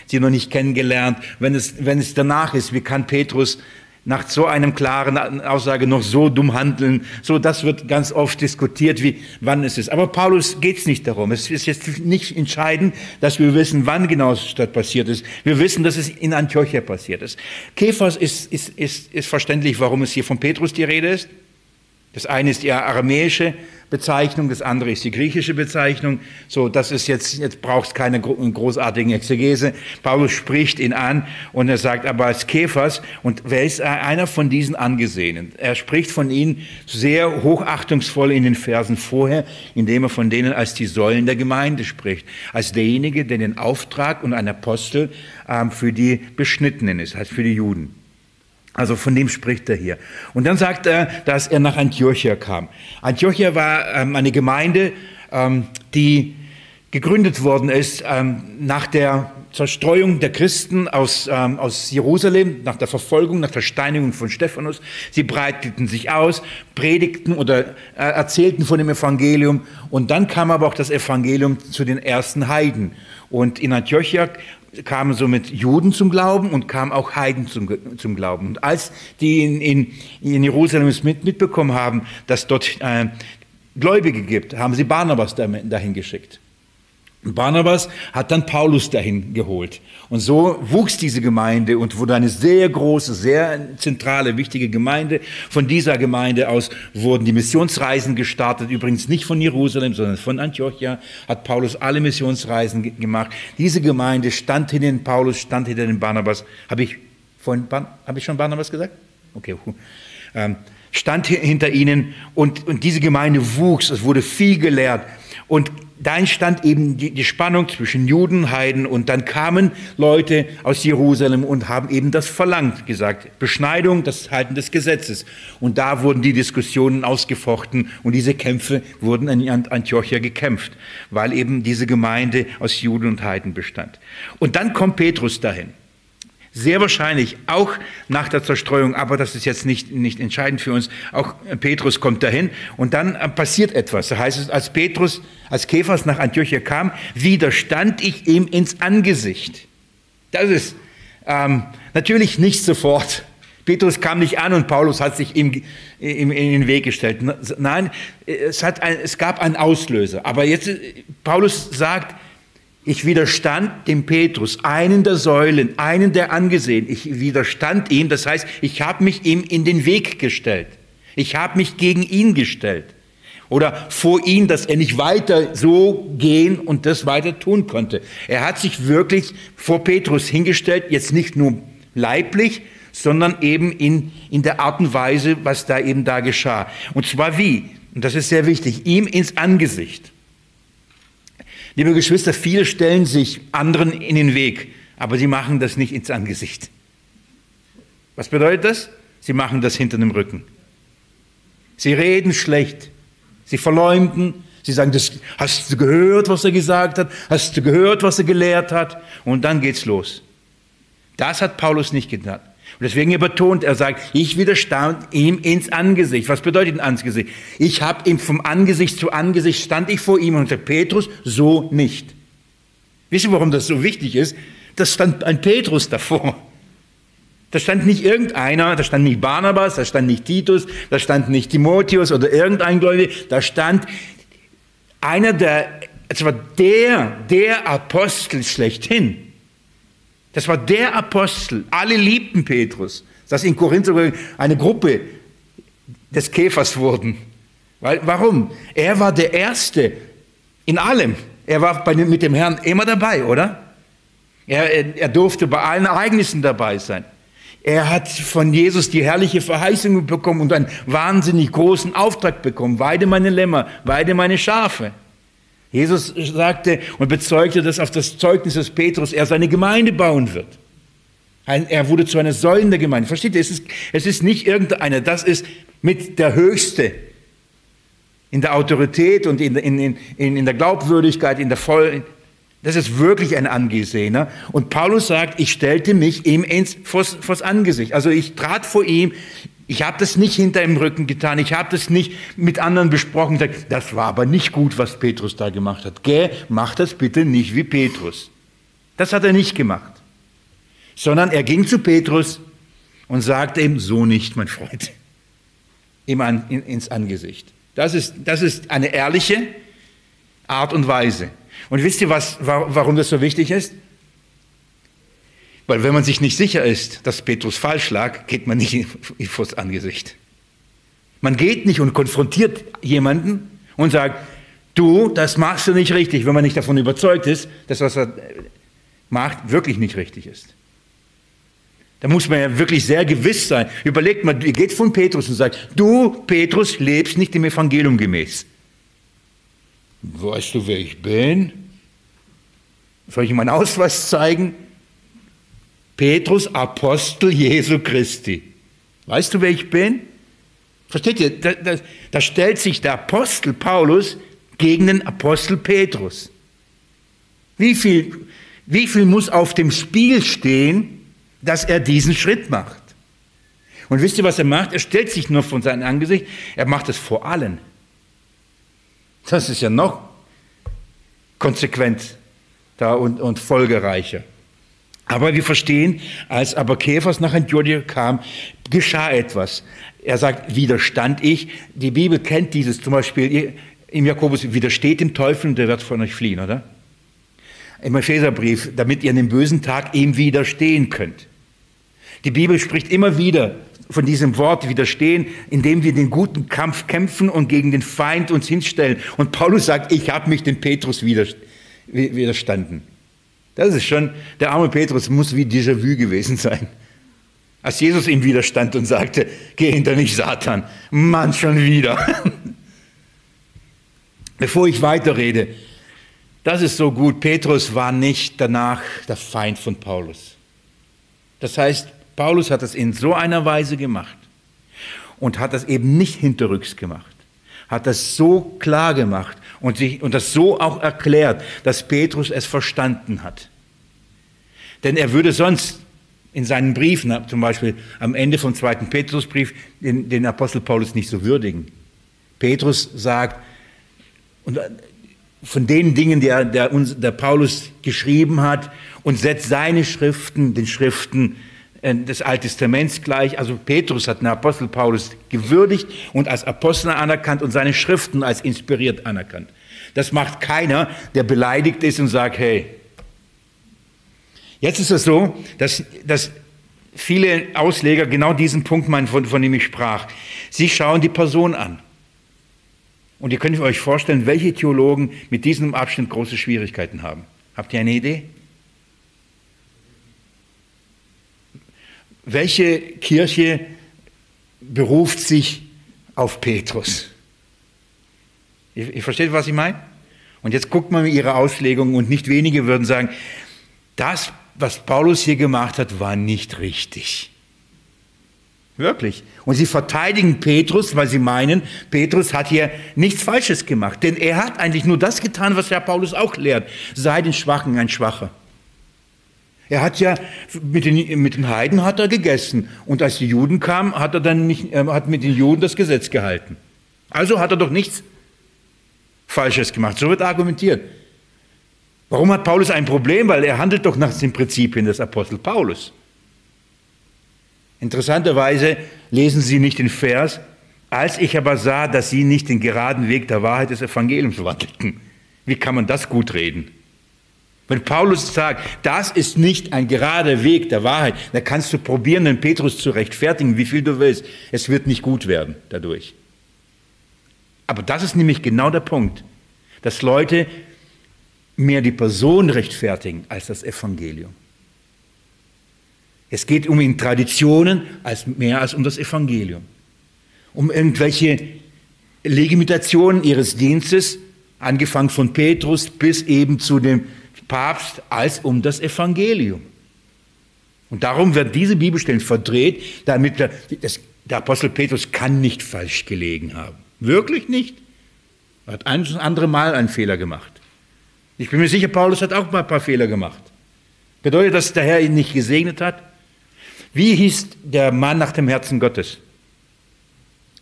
sie noch nicht kennengelernt? Wenn es, wenn es danach ist, wie kann Petrus nach so einem klaren Aussage noch so dumm handeln. So, das wird ganz oft diskutiert, wie, wann es ist. Aber Paulus geht es nicht darum. Es ist jetzt nicht entscheidend, dass wir wissen, wann genau dort passiert ist. Wir wissen, dass es in Antiochia passiert ist. Kephas ist, ist, ist, ist verständlich, warum es hier von Petrus die Rede ist. Das eine ist die aramäische Bezeichnung, das andere ist die griechische Bezeichnung. So, das ist jetzt, jetzt braucht es keine großartigen Exegese. Paulus spricht ihn an und er sagt aber als Käfers, und wer ist einer von diesen Angesehenen? Er spricht von ihnen sehr hochachtungsvoll in den Versen vorher, indem er von denen als die Säulen der Gemeinde spricht, als derjenige, der den Auftrag und ein Apostel ähm, für die Beschnittenen ist, heißt für die Juden. Also von dem spricht er hier. Und dann sagt er, dass er nach Antiochia kam. Antiochia war ähm, eine Gemeinde, ähm, die gegründet worden ist ähm, nach der Zerstreuung der Christen aus, ähm, aus Jerusalem, nach der Verfolgung, nach der Steinigung von Stephanus. Sie breiteten sich aus, predigten oder äh, erzählten von dem Evangelium. Und dann kam aber auch das Evangelium zu den ersten Heiden. Und in Antiochia kamen somit Juden zum Glauben und kamen auch Heiden zum, zum Glauben. Und als die in, in, in Jerusalem es mit, mitbekommen haben, dass dort äh, Gläubige gibt, haben sie Barnabas dahin geschickt. Barnabas hat dann Paulus dahin geholt. Und so wuchs diese Gemeinde und wurde eine sehr große, sehr zentrale, wichtige Gemeinde. Von dieser Gemeinde aus wurden die Missionsreisen gestartet. Übrigens nicht von Jerusalem, sondern von Antiochia hat Paulus alle Missionsreisen gemacht. Diese Gemeinde stand hinter den Paulus, stand hinter den Barnabas. Habe ich vorhin, habe ich schon Barnabas gesagt? Okay. Ähm, stand hinter ihnen und, und diese Gemeinde wuchs. Es wurde viel gelehrt. Und da entstand eben die, die, Spannung zwischen Juden, Heiden und dann kamen Leute aus Jerusalem und haben eben das verlangt, gesagt, Beschneidung, das Halten des Gesetzes. Und da wurden die Diskussionen ausgefochten und diese Kämpfe wurden in Antiochia gekämpft, weil eben diese Gemeinde aus Juden und Heiden bestand. Und dann kommt Petrus dahin. Sehr wahrscheinlich auch nach der Zerstreuung, aber das ist jetzt nicht, nicht entscheidend für uns. Auch Petrus kommt dahin und dann passiert etwas. Da heißt es, als Petrus, als Käfers nach Antiochia kam, widerstand ich ihm ins Angesicht. Das ist ähm, natürlich nicht sofort. Petrus kam nicht an und Paulus hat sich ihm, ihm in den Weg gestellt. Nein, es, hat ein, es gab einen Auslöser. Aber jetzt, Paulus sagt, ich widerstand dem Petrus, einen der Säulen, einen der angesehen. Ich widerstand ihm, das heißt, ich habe mich ihm in den Weg gestellt. Ich habe mich gegen ihn gestellt. Oder vor ihn, dass er nicht weiter so gehen und das weiter tun konnte. Er hat sich wirklich vor Petrus hingestellt, jetzt nicht nur leiblich, sondern eben in, in der Art und Weise, was da eben da geschah. Und zwar wie? Und das ist sehr wichtig, ihm ins Angesicht. Liebe Geschwister, viele stellen sich anderen in den Weg, aber sie machen das nicht ins Angesicht. Was bedeutet das? Sie machen das hinter dem Rücken. Sie reden schlecht. Sie verleumden. Sie sagen, das, hast du gehört, was er gesagt hat? Hast du gehört, was er gelehrt hat? Und dann geht's los. Das hat Paulus nicht getan. Und deswegen er betont, er sagt, ich widerstand ihm ins Angesicht. Was bedeutet ins Angesicht? Ich habe ihm vom Angesicht zu Angesicht stand ich vor ihm und sagte, Petrus, so nicht. Wisst ihr, warum das so wichtig ist? Da stand ein Petrus davor. Da stand nicht irgendeiner, da stand nicht Barnabas, da stand nicht Titus, da stand nicht Timotheus oder irgendein Gläubiger, da stand einer der, es war der, der Apostel schlechthin. Das war der Apostel. Alle liebten Petrus. Dass in Korinth eine Gruppe des Käfers wurden. Weil, warum? Er war der Erste in allem. Er war bei, mit dem Herrn immer dabei, oder? Er, er durfte bei allen Ereignissen dabei sein. Er hat von Jesus die herrliche Verheißung bekommen und einen wahnsinnig großen Auftrag bekommen. Weide meine Lämmer, weide meine Schafe. Jesus sagte und bezeugte das auf das Zeugnis des Petrus, er seine Gemeinde bauen wird. Er wurde zu einer Säulen der Gemeinde. Versteht ihr? Es ist, es ist nicht irgendeiner, das ist mit der Höchste in der Autorität und in, in, in, in der Glaubwürdigkeit, in der Voll. Das ist wirklich ein Angesehener. Und Paulus sagt, ich stellte mich ihm ins, vors, vors Angesicht. Also ich trat vor ihm, ich habe das nicht hinter dem Rücken getan. Ich habe das nicht mit anderen besprochen. Das war aber nicht gut, was Petrus da gemacht hat. Geh, mach das bitte nicht wie Petrus. Das hat er nicht gemacht. Sondern er ging zu Petrus und sagte ihm, so nicht, mein Freund. Ihm an, in, ins Angesicht. Das ist, das ist eine ehrliche Art und Weise. Und wisst ihr, was, warum das so wichtig ist? Weil wenn man sich nicht sicher ist, dass Petrus falsch lag, geht man nicht vors Angesicht. Man geht nicht und konfrontiert jemanden und sagt, du, das machst du nicht richtig, wenn man nicht davon überzeugt ist, dass was er macht, wirklich nicht richtig ist. Da muss man ja wirklich sehr gewiss sein. Überlegt mal, ihr geht von Petrus und sagt, du, Petrus, lebst nicht dem Evangelium gemäß. Weißt du, wer ich bin? Soll ich meinen Ausweis zeigen? Petrus, Apostel Jesu Christi. Weißt du, wer ich bin? Versteht ihr? Da, da, da stellt sich der Apostel Paulus gegen den Apostel Petrus. Wie viel, wie viel muss auf dem Spiel stehen, dass er diesen Schritt macht? Und wisst ihr, was er macht? Er stellt sich nur von seinem Angesicht, er macht es vor allen. Das ist ja noch konsequent da und, und folgereicher. Aber wir verstehen, als aber Käfers nach Antiochia kam, geschah etwas. Er sagt, widerstand ich. Die Bibel kennt dieses zum Beispiel im Jakobus, widersteht dem Teufel und der wird von euch fliehen, oder? Im Epheserbrief, damit ihr an dem bösen Tag ihm widerstehen könnt. Die Bibel spricht immer wieder von diesem Wort widerstehen, indem wir den guten Kampf kämpfen und gegen den Feind uns hinstellen. Und Paulus sagt, ich habe mich dem Petrus widerstanden. Das ist schon, der arme Petrus muss wie Déjà-vu gewesen sein. Als Jesus ihm widerstand und sagte, geh hinter mich, Satan. Mann, schon wieder. Bevor ich weiterrede, das ist so gut. Petrus war nicht danach der Feind von Paulus. Das heißt, Paulus hat es in so einer Weise gemacht und hat das eben nicht hinterrücks gemacht. Hat das so klar gemacht und, sich, und das so auch erklärt, dass Petrus es verstanden hat. Denn er würde sonst in seinen Briefen, zum Beispiel am Ende vom zweiten Petrusbrief, den, den Apostel Paulus nicht so würdigen. Petrus sagt, und äh, von den Dingen, die er, der, der Paulus geschrieben hat, und setzt seine Schriften, den Schriften des Alten Testaments gleich. Also Petrus hat den Apostel Paulus gewürdigt und als Apostel anerkannt und seine Schriften als inspiriert anerkannt. Das macht keiner, der beleidigt ist und sagt, hey, Jetzt ist es so, dass, dass viele Ausleger genau diesen Punkt meinen, von, von dem ich sprach. Sie schauen die Person an. Und ihr könnt euch vorstellen, welche Theologen mit diesem Abschnitt große Schwierigkeiten haben. Habt ihr eine Idee? Welche Kirche beruft sich auf Petrus? Ihr, versteht, was ich meine? Und jetzt guckt man ihre Auslegung und nicht wenige würden sagen, das was Paulus hier gemacht hat, war nicht richtig. Wirklich. Und sie verteidigen Petrus, weil sie meinen, Petrus hat hier nichts Falsches gemacht. Denn er hat eigentlich nur das getan, was Herr Paulus auch lehrt. Sei den Schwachen ein Schwacher. Er hat ja mit den, mit den Heiden hat er gegessen. Und als die Juden kamen, hat er dann nicht, äh, hat mit den Juden das Gesetz gehalten. Also hat er doch nichts Falsches gemacht. So wird argumentiert. Warum hat Paulus ein Problem? Weil er handelt doch nach den Prinzipien des Apostel Paulus. Interessanterweise lesen Sie nicht den Vers, als ich aber sah, dass Sie nicht den geraden Weg der Wahrheit des Evangeliums wandelten. Wie kann man das gut reden? Wenn Paulus sagt, das ist nicht ein gerader Weg der Wahrheit, dann kannst du probieren, den Petrus zu rechtfertigen, wie viel du willst. Es wird nicht gut werden dadurch. Aber das ist nämlich genau der Punkt, dass Leute mehr die Person rechtfertigen als das Evangelium. Es geht um in Traditionen als mehr als um das Evangelium. Um irgendwelche Legimitationen ihres Dienstes, angefangen von Petrus bis eben zu dem Papst, als um das Evangelium. Und darum werden diese Bibelstellen verdreht, damit der, das, der Apostel Petrus kann nicht falsch gelegen haben. Wirklich nicht. Er hat ein und andere Mal einen Fehler gemacht. Ich bin mir sicher, Paulus hat auch mal ein paar Fehler gemacht. Bedeutet das, dass der Herr ihn nicht gesegnet hat? Wie hieß der Mann nach dem Herzen Gottes?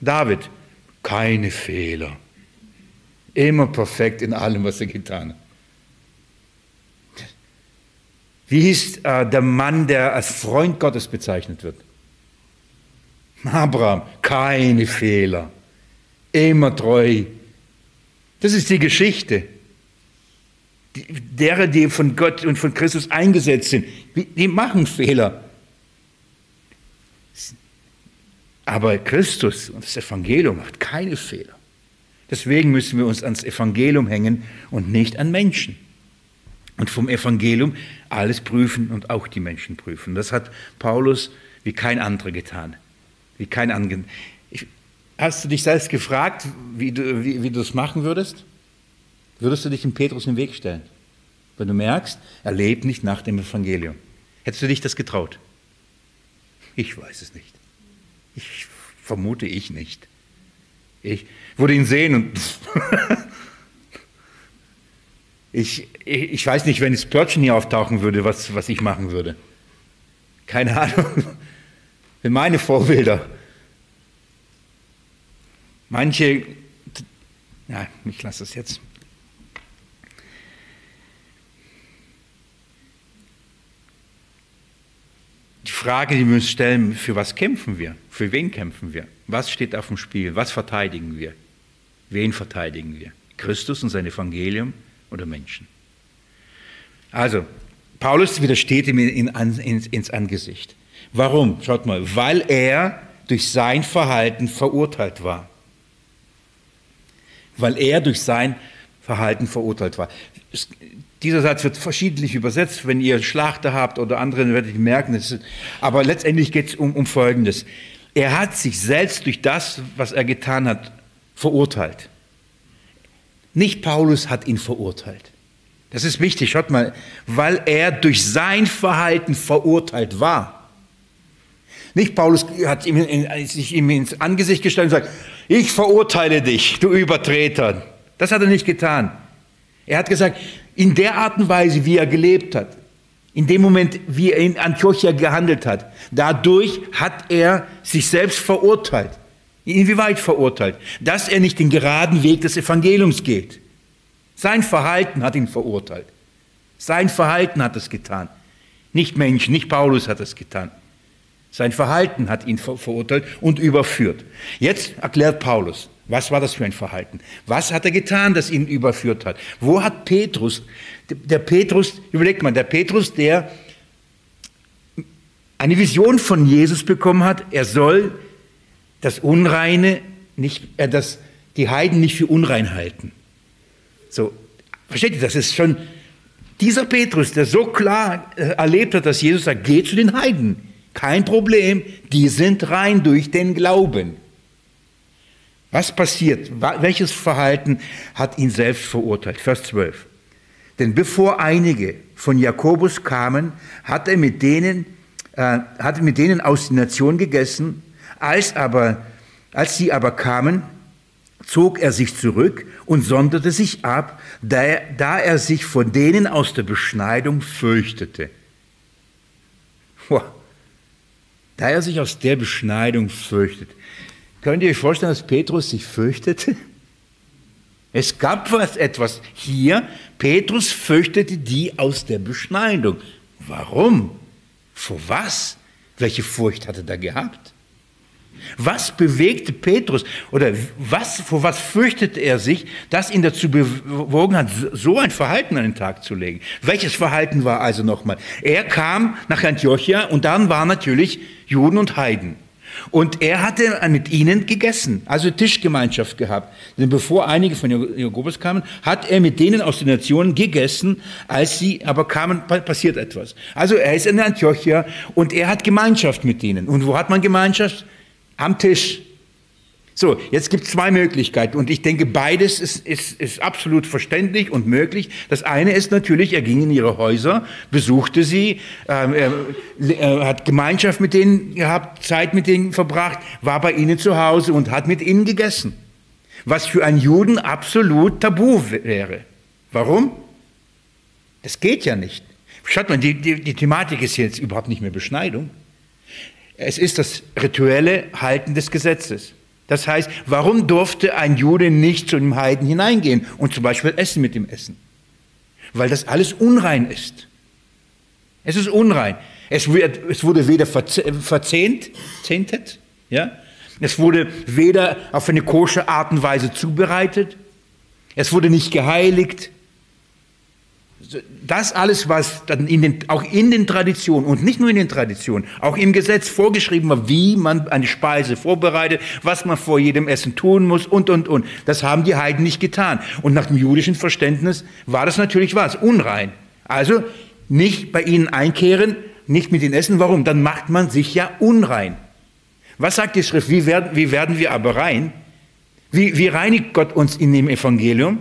David. Keine Fehler. Immer perfekt in allem, was er getan hat. Wie hieß äh, der Mann, der als Freund Gottes bezeichnet wird? Abraham. Keine Fehler. Immer treu. Das ist die Geschichte derer, die von Gott und von Christus eingesetzt sind, die machen Fehler. Aber Christus und das Evangelium macht keine Fehler. Deswegen müssen wir uns ans Evangelium hängen und nicht an Menschen. Und vom Evangelium alles prüfen und auch die Menschen prüfen. Das hat Paulus wie kein anderer getan. Wie kein anderer. Hast du dich selbst gefragt, wie du, wie, wie du das machen würdest? Würdest du dich dem Petrus im Weg stellen? Wenn du merkst, er lebt nicht nach dem Evangelium. Hättest du dich das getraut? Ich weiß es nicht. Ich vermute ich nicht. Ich würde ihn sehen und ich, ich, weiß nicht, wenn Pörtchen hier auftauchen würde, was, was ich machen würde. Keine Ahnung. Für meine Vorbilder. Manche, ja, ich lasse es jetzt. Die Frage, die wir uns stellen, für was kämpfen wir? Für wen kämpfen wir? Was steht auf dem Spiel? Was verteidigen wir? Wen verteidigen wir? Christus und sein Evangelium oder Menschen? Also, Paulus widersteht ihm in, in, ins Angesicht. Warum? Schaut mal, weil er durch sein Verhalten verurteilt war weil er durch sein Verhalten verurteilt war. Dieser Satz wird verschiedentlich übersetzt. Wenn ihr Schlachter habt oder andere, dann werdet ihr merken. Ist, aber letztendlich geht es um, um Folgendes. Er hat sich selbst durch das, was er getan hat, verurteilt. Nicht Paulus hat ihn verurteilt. Das ist wichtig, schaut mal, weil er durch sein Verhalten verurteilt war. Nicht Paulus hat ihm, sich ihm ins Angesicht gestellt und gesagt, ich verurteile dich, du Übertreter. Das hat er nicht getan. Er hat gesagt, in der Art und Weise, wie er gelebt hat, in dem Moment, wie er in Antiochia gehandelt hat, dadurch hat er sich selbst verurteilt. Inwieweit verurteilt? Dass er nicht den geraden Weg des Evangeliums geht. Sein Verhalten hat ihn verurteilt. Sein Verhalten hat es getan. Nicht Mensch, nicht Paulus hat es getan. Sein Verhalten hat ihn ver verurteilt und überführt. Jetzt erklärt Paulus, was war das für ein Verhalten? Was hat er getan, das ihn überführt hat? Wo hat Petrus, der Petrus, überlegt mal, der Petrus, der eine Vision von Jesus bekommen hat, er soll das Unreine nicht, äh, das, die Heiden nicht für unrein halten. So, versteht ihr, das ist schon dieser Petrus, der so klar äh, erlebt hat, dass Jesus sagt, geh zu den Heiden. Kein Problem, die sind rein durch den Glauben. Was passiert? Welches Verhalten hat ihn selbst verurteilt? Vers 12. Denn bevor einige von Jakobus kamen, hat er mit denen, äh, hat mit denen aus der Nation gegessen. Als, aber, als sie aber kamen, zog er sich zurück und sonderte sich ab, da er, da er sich vor denen aus der Beschneidung fürchtete. Wow da er sich aus der Beschneidung fürchtet. Könnt ihr euch vorstellen, dass Petrus sich fürchtete? Es gab was etwas hier. Petrus fürchtete die aus der Beschneidung. Warum? Vor was? Welche Furcht hatte er gehabt? Was bewegte Petrus oder was, vor was fürchtete er sich, das ihn dazu bewogen hat, so ein Verhalten an den Tag zu legen? Welches Verhalten war also nochmal? Er kam nach Antiochia und dann waren natürlich Juden und Heiden. Und er hatte mit ihnen gegessen, also Tischgemeinschaft gehabt. Denn bevor einige von Jakobus kamen, hat er mit denen aus den Nationen gegessen. Als sie aber kamen, passiert etwas. Also er ist in Antiochia und er hat Gemeinschaft mit ihnen. Und wo hat man Gemeinschaft? Am Tisch. So, jetzt gibt es zwei Möglichkeiten und ich denke, beides ist, ist, ist absolut verständlich und möglich. Das eine ist natürlich, er ging in ihre Häuser, besuchte sie, äh, er hat Gemeinschaft mit denen gehabt, Zeit mit denen verbracht, war bei ihnen zu Hause und hat mit ihnen gegessen. Was für einen Juden absolut tabu wäre. Warum? Das geht ja nicht. Schaut mal, die, die, die Thematik ist jetzt überhaupt nicht mehr Beschneidung. Es ist das rituelle Halten des Gesetzes. Das heißt, warum durfte ein Jude nicht zu einem Heiden hineingehen und zum Beispiel essen mit dem Essen? Weil das alles unrein ist. Es ist unrein. Es, wird, es wurde weder verzehnt, zehntet, ja? es wurde weder auf eine kosche Art und Weise zubereitet, es wurde nicht geheiligt. Das alles, was in den, auch in den Traditionen und nicht nur in den Traditionen, auch im Gesetz vorgeschrieben war, wie man eine Speise vorbereitet, was man vor jedem Essen tun muss und, und, und. Das haben die Heiden nicht getan. Und nach dem jüdischen Verständnis war das natürlich was, unrein. Also nicht bei ihnen einkehren, nicht mit ihnen essen. Warum? Dann macht man sich ja unrein. Was sagt die Schrift? Wie werden, wie werden wir aber rein? Wie, wie reinigt Gott uns in dem Evangelium?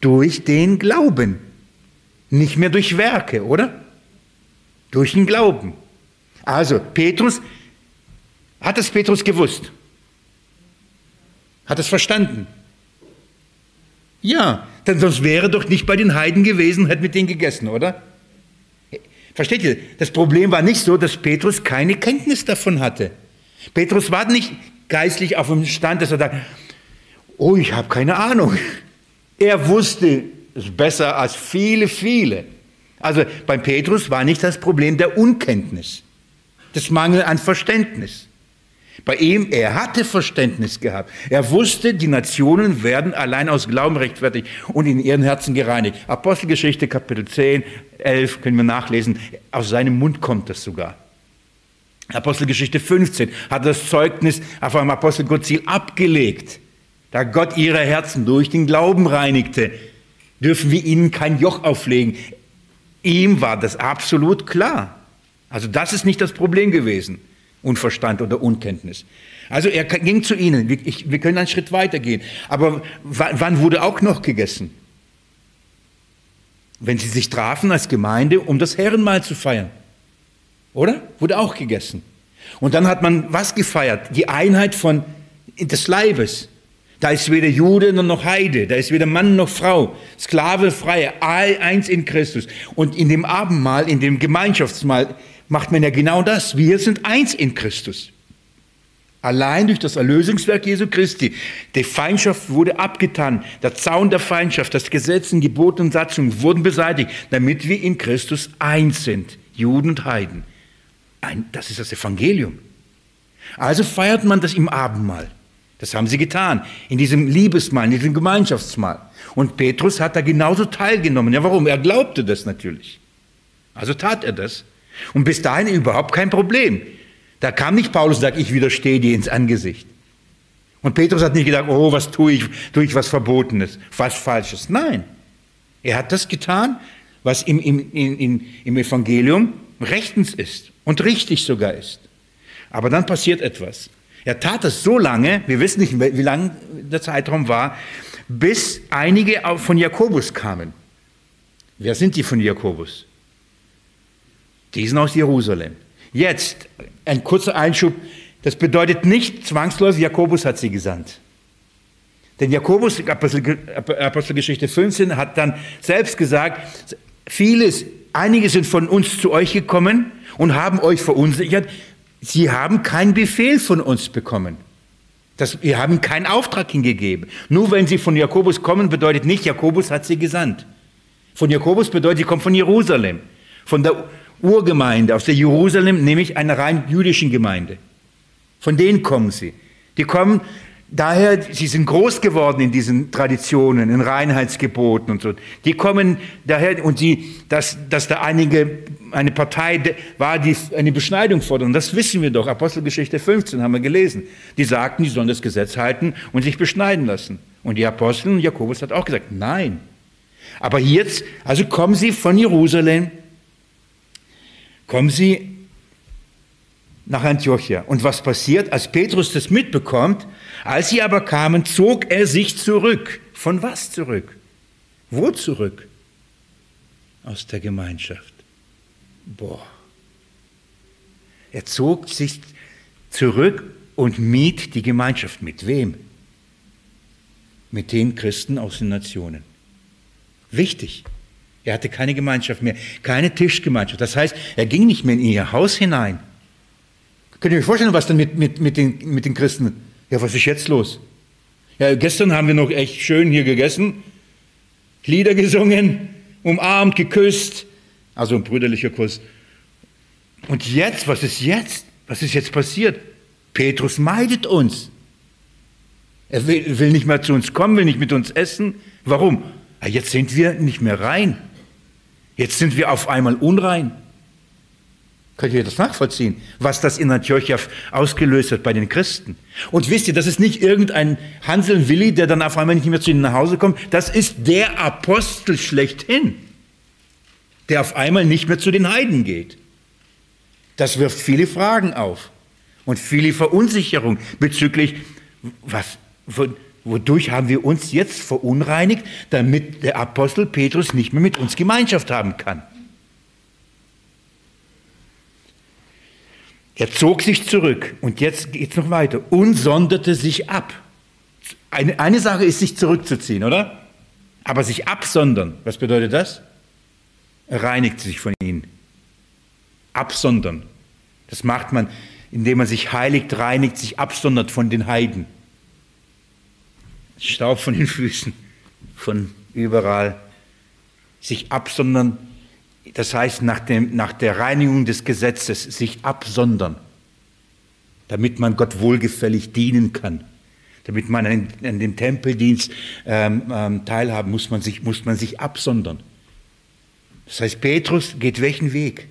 Durch den Glauben. Nicht mehr durch Werke, oder? Durch den Glauben. Also, Petrus, hat es Petrus gewusst? Hat es verstanden? Ja, denn sonst wäre doch nicht bei den Heiden gewesen, hätte mit denen gegessen, oder? Versteht ihr? Das Problem war nicht so, dass Petrus keine Kenntnis davon hatte. Petrus war nicht geistlich auf dem Stand, dass er sagt, oh, ich habe keine Ahnung. Er wusste, ist besser als viele, viele. Also beim Petrus war nicht das Problem der Unkenntnis, das Mangel an Verständnis. Bei ihm, er hatte Verständnis gehabt. Er wusste, die Nationen werden allein aus Glauben rechtfertigt und in ihren Herzen gereinigt. Apostelgeschichte Kapitel 10, 11 können wir nachlesen. Aus seinem Mund kommt das sogar. Apostelgeschichte 15 hat das Zeugnis auf einem Apostelkonzil abgelegt, da Gott ihre Herzen durch den Glauben reinigte dürfen wir ihnen kein Joch auflegen. Ihm war das absolut klar. Also das ist nicht das Problem gewesen, Unverstand oder Unkenntnis. Also er ging zu ihnen, wir können einen Schritt weiter gehen. Aber wann wurde auch noch gegessen? Wenn sie sich trafen als Gemeinde, um das Herrenmahl zu feiern. Oder? Wurde auch gegessen. Und dann hat man was gefeiert? Die Einheit von, des Leibes. Da ist weder Jude noch Heide, da ist weder Mann noch Frau, Sklave, Freie, all eins in Christus. Und in dem Abendmahl, in dem Gemeinschaftsmahl macht man ja genau das. Wir sind eins in Christus. Allein durch das Erlösungswerk Jesu Christi. Die Feindschaft wurde abgetan. Der Zaun der Feindschaft, das Gesetz, Gebote und Satzungen wurden beseitigt, damit wir in Christus eins sind. Juden und Heiden. Ein, das ist das Evangelium. Also feiert man das im Abendmahl. Das haben sie getan, in diesem Liebesmahl, in diesem Gemeinschaftsmahl. Und Petrus hat da genauso teilgenommen. Ja, warum? Er glaubte das natürlich. Also tat er das. Und bis dahin überhaupt kein Problem. Da kam nicht Paulus und sagt, ich widerstehe dir ins Angesicht. Und Petrus hat nicht gedacht, oh, was tue ich, tue ich was Verbotenes, was Falsches. Nein, er hat das getan, was im, im, im, im Evangelium rechtens ist und richtig sogar ist. Aber dann passiert etwas. Er tat es so lange, wir wissen nicht, wie lang der Zeitraum war, bis einige von Jakobus kamen. Wer sind die von Jakobus? Die sind aus Jerusalem. Jetzt ein kurzer Einschub. Das bedeutet nicht zwangsläufig, Jakobus hat sie gesandt. Denn Jakobus, Apostelgeschichte 15, hat dann selbst gesagt, vieles, einige sind von uns zu euch gekommen und haben euch verunsichert. Sie haben keinen Befehl von uns bekommen. Das, wir haben keinen Auftrag hingegeben. Nur wenn sie von Jakobus kommen, bedeutet nicht, Jakobus hat sie gesandt. Von Jakobus bedeutet, sie kommen von Jerusalem, von der Urgemeinde, aus der Jerusalem, nämlich einer rein jüdischen Gemeinde. Von denen kommen sie. Die kommen Daher, sie sind groß geworden in diesen Traditionen, in Reinheitsgeboten und so. Die kommen daher und sie, dass, dass da einige, eine Partei war, die eine Beschneidung fordern. Das wissen wir doch. Apostelgeschichte 15 haben wir gelesen. Die sagten, die sollen das Gesetz halten und sich beschneiden lassen. Und die Apostel und Jakobus hat auch gesagt, nein. Aber jetzt, also kommen sie von Jerusalem, kommen sie nach Antiochia. Und was passiert, als Petrus das mitbekommt, als sie aber kamen, zog er sich zurück. Von was zurück? Wo zurück? Aus der Gemeinschaft. Boah. Er zog sich zurück und mied die Gemeinschaft. Mit wem? Mit den Christen aus den Nationen. Wichtig. Er hatte keine Gemeinschaft mehr, keine Tischgemeinschaft. Das heißt, er ging nicht mehr in ihr Haus hinein. Könnt ihr euch vorstellen, was dann mit, mit, mit, den, mit den Christen ja, was ist jetzt los? Ja, gestern haben wir noch echt schön hier gegessen, Lieder gesungen, umarmt, geküsst, also ein brüderlicher Kuss. Und jetzt, was ist jetzt? Was ist jetzt passiert? Petrus meidet uns. Er will, will nicht mehr zu uns kommen, will nicht mit uns essen. Warum? Ja, jetzt sind wir nicht mehr rein. Jetzt sind wir auf einmal unrein. Könnt ihr das nachvollziehen, was das in Antiochia ausgelöst hat bei den Christen? Und wisst ihr, das ist nicht irgendein Hansel Willi, der dann auf einmal nicht mehr zu ihnen nach Hause kommt. Das ist der Apostel schlechthin, der auf einmal nicht mehr zu den Heiden geht. Das wirft viele Fragen auf und viele Verunsicherung bezüglich, was, wodurch haben wir uns jetzt verunreinigt, damit der Apostel Petrus nicht mehr mit uns Gemeinschaft haben kann. Er zog sich zurück und jetzt geht es noch weiter und sonderte sich ab. Eine, eine Sache ist, sich zurückzuziehen, oder? Aber sich absondern, was bedeutet das? Er reinigt sich von ihnen. Absondern. Das macht man, indem man sich heiligt, reinigt, sich absondert von den Heiden. Staub von den Füßen, von überall. Sich absondern das heißt nach, dem, nach der Reinigung des Gesetzes sich absondern, damit man Gott wohlgefällig dienen kann. Damit man an, an dem Tempeldienst ähm, ähm, teilhaben muss man, sich, muss man sich absondern. Das heißt, Petrus geht welchen Weg?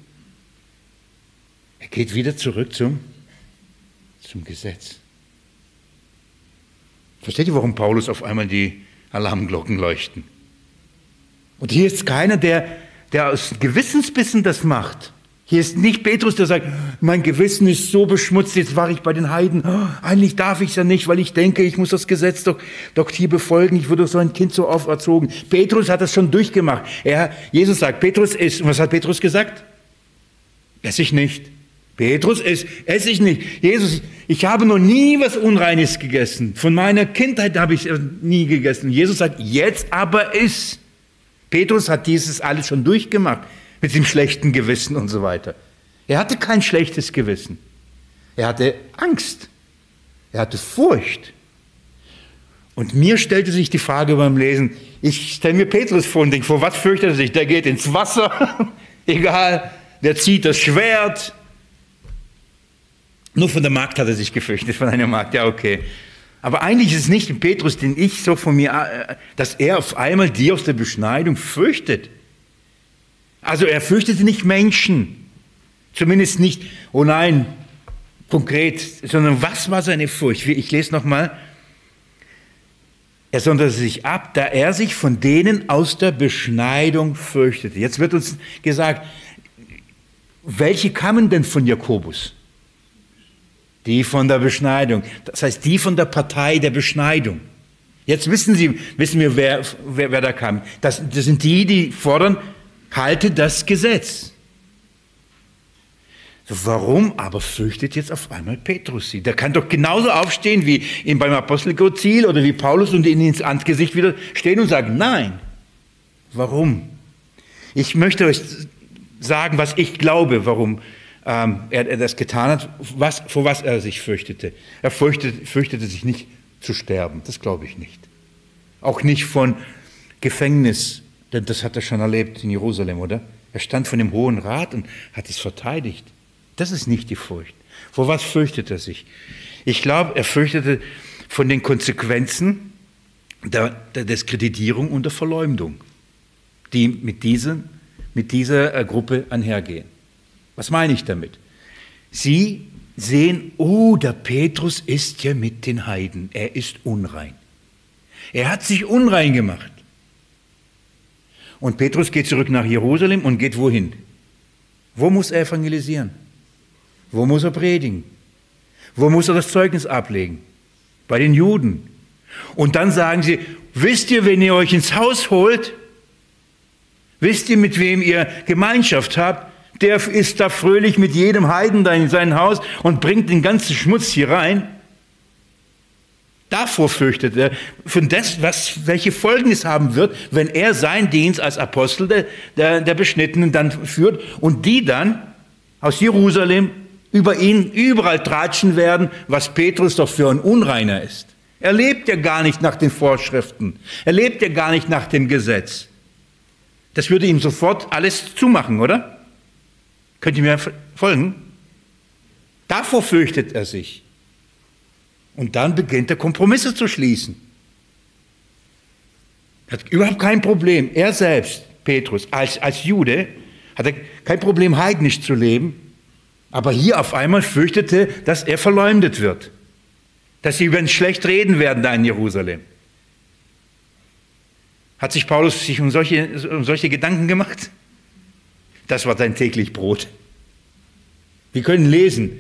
Er geht wieder zurück zum, zum Gesetz. Versteht ihr, warum Paulus auf einmal die Alarmglocken leuchten? Und hier ist keiner, der der aus Gewissensbissen das macht. Hier ist nicht Petrus, der sagt, mein Gewissen ist so beschmutzt, jetzt war ich bei den Heiden. Oh, eigentlich darf ich es ja nicht, weil ich denke, ich muss das Gesetz doch, doch hier befolgen. Ich wurde so ein Kind so auferzogen. Petrus hat das schon durchgemacht. Er, Jesus sagt, Petrus ist, und was hat Petrus gesagt? Ess ich nicht. Petrus ist, ess ich nicht. Jesus, ich habe noch nie was Unreines gegessen. Von meiner Kindheit habe ich nie gegessen. Jesus sagt, jetzt aber iss. Petrus hat dieses alles schon durchgemacht mit dem schlechten Gewissen und so weiter. Er hatte kein schlechtes Gewissen. Er hatte Angst. Er hatte Furcht. Und mir stellte sich die Frage beim Lesen, ich stelle mir Petrus vor und denke, vor was fürchtet er sich? Der geht ins Wasser, egal, der zieht das Schwert. Nur von der Magd hat er sich gefürchtet, von einer Magd, ja okay. Aber eigentlich ist es nicht Petrus, den ich so von mir, äh, dass er auf einmal die aus der Beschneidung fürchtet. Also er fürchtete nicht Menschen. Zumindest nicht, oh nein, konkret, sondern was war seine Furcht? Ich lese nochmal. Er sonderte sich ab, da er sich von denen aus der Beschneidung fürchtete. Jetzt wird uns gesagt, welche kamen denn von Jakobus? Die von der Beschneidung. Das heißt, die von der Partei der Beschneidung. Jetzt wissen Sie, wissen wir, wer, wer, wer da kam. Das, das sind die, die fordern, halte das Gesetz. Warum aber fürchtet jetzt auf einmal Petrus sie? Der kann doch genauso aufstehen wie ihn beim Apostel Gozil oder wie Paulus und ihnen ins Angesicht wieder stehen und sagen, nein. Warum? Ich möchte euch sagen, was ich glaube, warum ähm, er, er, das getan hat, was, vor was er sich fürchtete. Er fürchtete, fürchtete sich nicht zu sterben, das glaube ich nicht. Auch nicht von Gefängnis, denn das hat er schon erlebt in Jerusalem, oder? Er stand von dem Hohen Rat und hat es verteidigt. Das ist nicht die Furcht. Vor was fürchtet er sich? Ich glaube, er fürchtete von den Konsequenzen der, der Diskreditierung und der Verleumdung, die mit, diesen, mit dieser äh, Gruppe einhergehen. Was meine ich damit? Sie sehen, oh, der Petrus ist ja mit den Heiden, er ist unrein. Er hat sich unrein gemacht. Und Petrus geht zurück nach Jerusalem und geht wohin? Wo muss er evangelisieren? Wo muss er predigen? Wo muss er das Zeugnis ablegen? Bei den Juden. Und dann sagen sie, wisst ihr, wenn ihr euch ins Haus holt, wisst ihr, mit wem ihr Gemeinschaft habt? Der ist da fröhlich mit jedem Heiden da in sein Haus und bringt den ganzen Schmutz hier rein. Davor fürchtet er, von das, was, welche Folgen es haben wird, wenn er seinen Dienst als Apostel der, der, der Beschnittenen dann führt und die dann aus Jerusalem über ihn überall tratschen werden, was Petrus doch für ein Unreiner ist. Er lebt ja gar nicht nach den Vorschriften. Er lebt ja gar nicht nach dem Gesetz. Das würde ihm sofort alles zumachen, oder? Könnt ihr mir folgen? Davor fürchtet er sich. Und dann beginnt er Kompromisse zu schließen. Er hat überhaupt kein Problem. Er selbst Petrus, als, als Jude, hatte kein Problem, heidnisch zu leben, aber hier auf einmal fürchtete, dass er verleumdet wird, dass sie über ihn schlecht reden werden da in Jerusalem. Hat sich Paulus sich um solche, um solche Gedanken gemacht? Das war sein täglich Brot. Wir können lesen,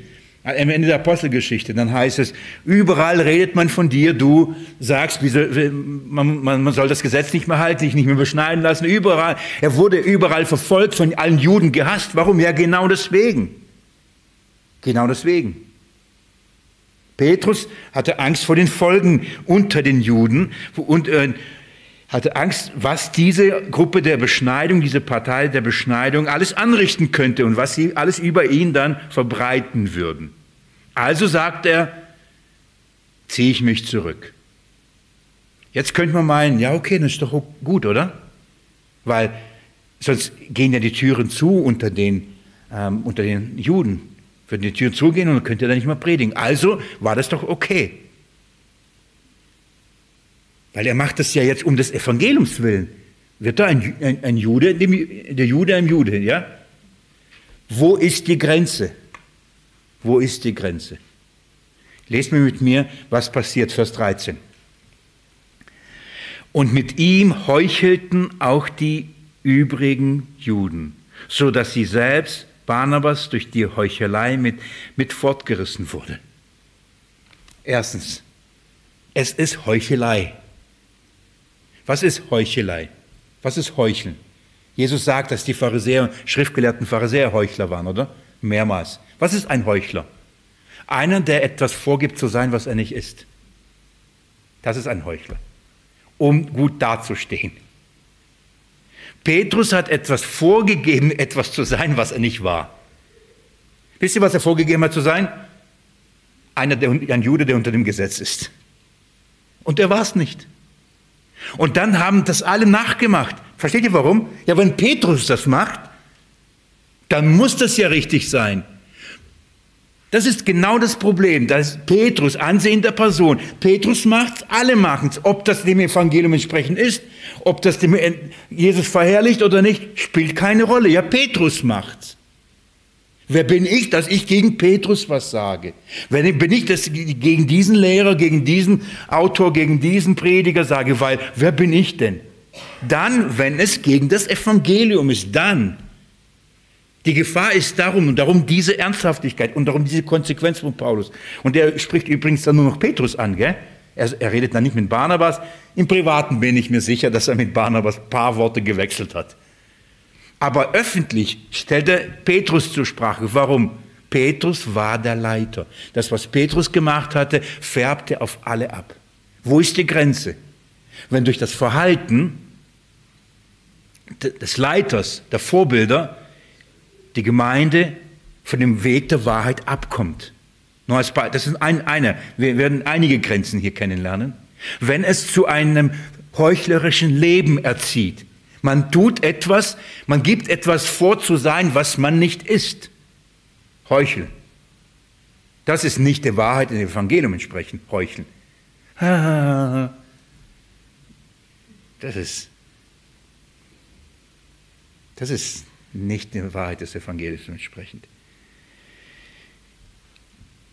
am Ende der Apostelgeschichte, dann heißt es, überall redet man von dir, du sagst, man, man, soll das Gesetz nicht mehr halten, dich nicht mehr beschneiden lassen, überall. Er wurde überall verfolgt, von allen Juden gehasst. Warum? Ja, genau deswegen. Genau deswegen. Petrus hatte Angst vor den Folgen unter den Juden und äh, hatte Angst, was diese Gruppe der Beschneidung, diese Partei der Beschneidung alles anrichten könnte und was sie alles über ihn dann verbreiten würden. Also sagt er, ziehe ich mich zurück. Jetzt könnte man meinen, ja okay, das ist doch gut, oder? Weil sonst gehen ja die Türen zu unter den, ähm, unter den Juden. Würden die Türen zugehen und dann könnte er dann nicht mehr predigen. Also war das doch okay. Weil er macht das ja jetzt um des Evangeliums willen. Wird da ein, ein, ein Jude, der Jude ein Jude, ja? Wo ist die Grenze? Wo ist die Grenze? Lest mir mit mir, was passiert, Vers 13. Und mit ihm heuchelten auch die übrigen Juden, so dass sie selbst, Barnabas, durch die Heuchelei mit, mit fortgerissen wurde. Erstens, es ist Heuchelei. Was ist Heuchelei? Was ist Heucheln? Jesus sagt, dass die Pharisäer, schriftgelehrten Pharisäer Heuchler waren, oder? Mehrmals. Was ist ein Heuchler? Einer, der etwas vorgibt zu sein, was er nicht ist. Das ist ein Heuchler. Um gut dazustehen. Petrus hat etwas vorgegeben, etwas zu sein, was er nicht war. Wisst ihr, was er vorgegeben hat zu sein? Einer, der, ein Jude, der unter dem Gesetz ist. Und er war es nicht. Und dann haben das alle nachgemacht. Versteht ihr warum? Ja, wenn Petrus das macht, dann muss das ja richtig sein. Das ist genau das Problem. Das ist Petrus, Ansehen der Person. Petrus macht's, alle machen's. Ob das dem Evangelium entsprechend ist, ob das dem Jesus verherrlicht oder nicht, spielt keine Rolle. Ja, Petrus macht's. Wer bin ich, dass ich gegen Petrus was sage? Wer bin ich, dass ich gegen diesen Lehrer, gegen diesen Autor, gegen diesen Prediger sage? Weil, wer bin ich denn? Dann, wenn es gegen das Evangelium ist, dann. Die Gefahr ist darum und darum diese Ernsthaftigkeit und darum diese Konsequenz von Paulus. Und er spricht übrigens dann nur noch Petrus an, gell? Er, er redet dann nicht mit Barnabas. Im Privaten bin ich mir sicher, dass er mit Barnabas ein paar Worte gewechselt hat. Aber öffentlich stellt er Petrus zur Sprache. Warum? Petrus war der Leiter. Das, was Petrus gemacht hatte, färbte auf alle ab. Wo ist die Grenze? Wenn durch das Verhalten des Leiters, der Vorbilder, die Gemeinde von dem Weg der Wahrheit abkommt. Das ist ein, eine. Wir werden einige Grenzen hier kennenlernen. Wenn es zu einem heuchlerischen Leben erzieht, man tut etwas, man gibt etwas vor zu sein, was man nicht ist. Heucheln. Das ist nicht der Wahrheit im Evangelium entsprechend. Heucheln. Das ist, das ist nicht der Wahrheit des Evangeliums entsprechend.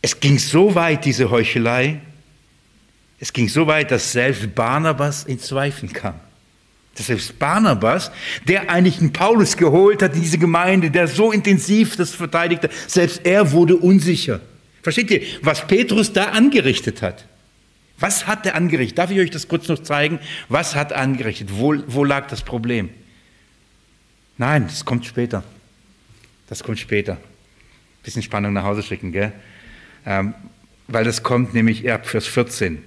Es ging so weit, diese Heuchelei, es ging so weit, dass selbst Barnabas in Zweifel kam. Selbst Barnabas, der eigentlich einen Paulus geholt hat in diese Gemeinde, der so intensiv das verteidigte, selbst er wurde unsicher. Versteht ihr, was Petrus da angerichtet hat? Was hat er angerichtet? Darf ich euch das kurz noch zeigen? Was hat er angerichtet? Wo, wo lag das Problem? Nein, das kommt später. Das kommt später. Bisschen Spannung nach Hause schicken, gell? Ähm, weil das kommt nämlich ab Vers 14,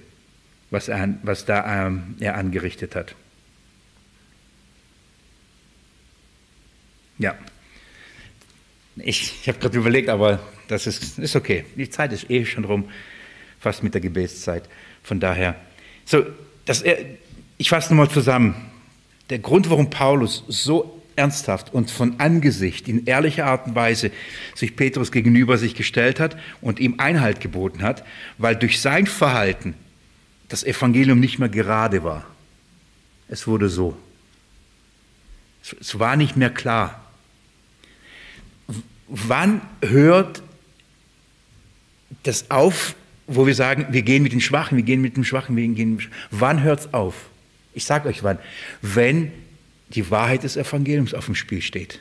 was, er, was da ähm, er angerichtet hat. Ja. Ich, ich habe gerade überlegt, aber das ist, ist okay. Die Zeit ist eh schon rum, fast mit der Gebetszeit. Von daher. So, das, ich fasse nochmal zusammen. Der Grund, warum Paulus so ernsthaft und von Angesicht in ehrlicher Art und Weise sich Petrus gegenüber sich gestellt hat und ihm Einhalt geboten hat, weil durch sein Verhalten das Evangelium nicht mehr gerade war. Es wurde so. Es war nicht mehr klar. Wann hört das auf, wo wir sagen, wir gehen mit den Schwachen, wir gehen mit dem Schwachen, wir gehen mit dem Schwachen. Wann hört es auf? Ich sage euch wann. Wenn die Wahrheit des Evangeliums auf dem Spiel steht.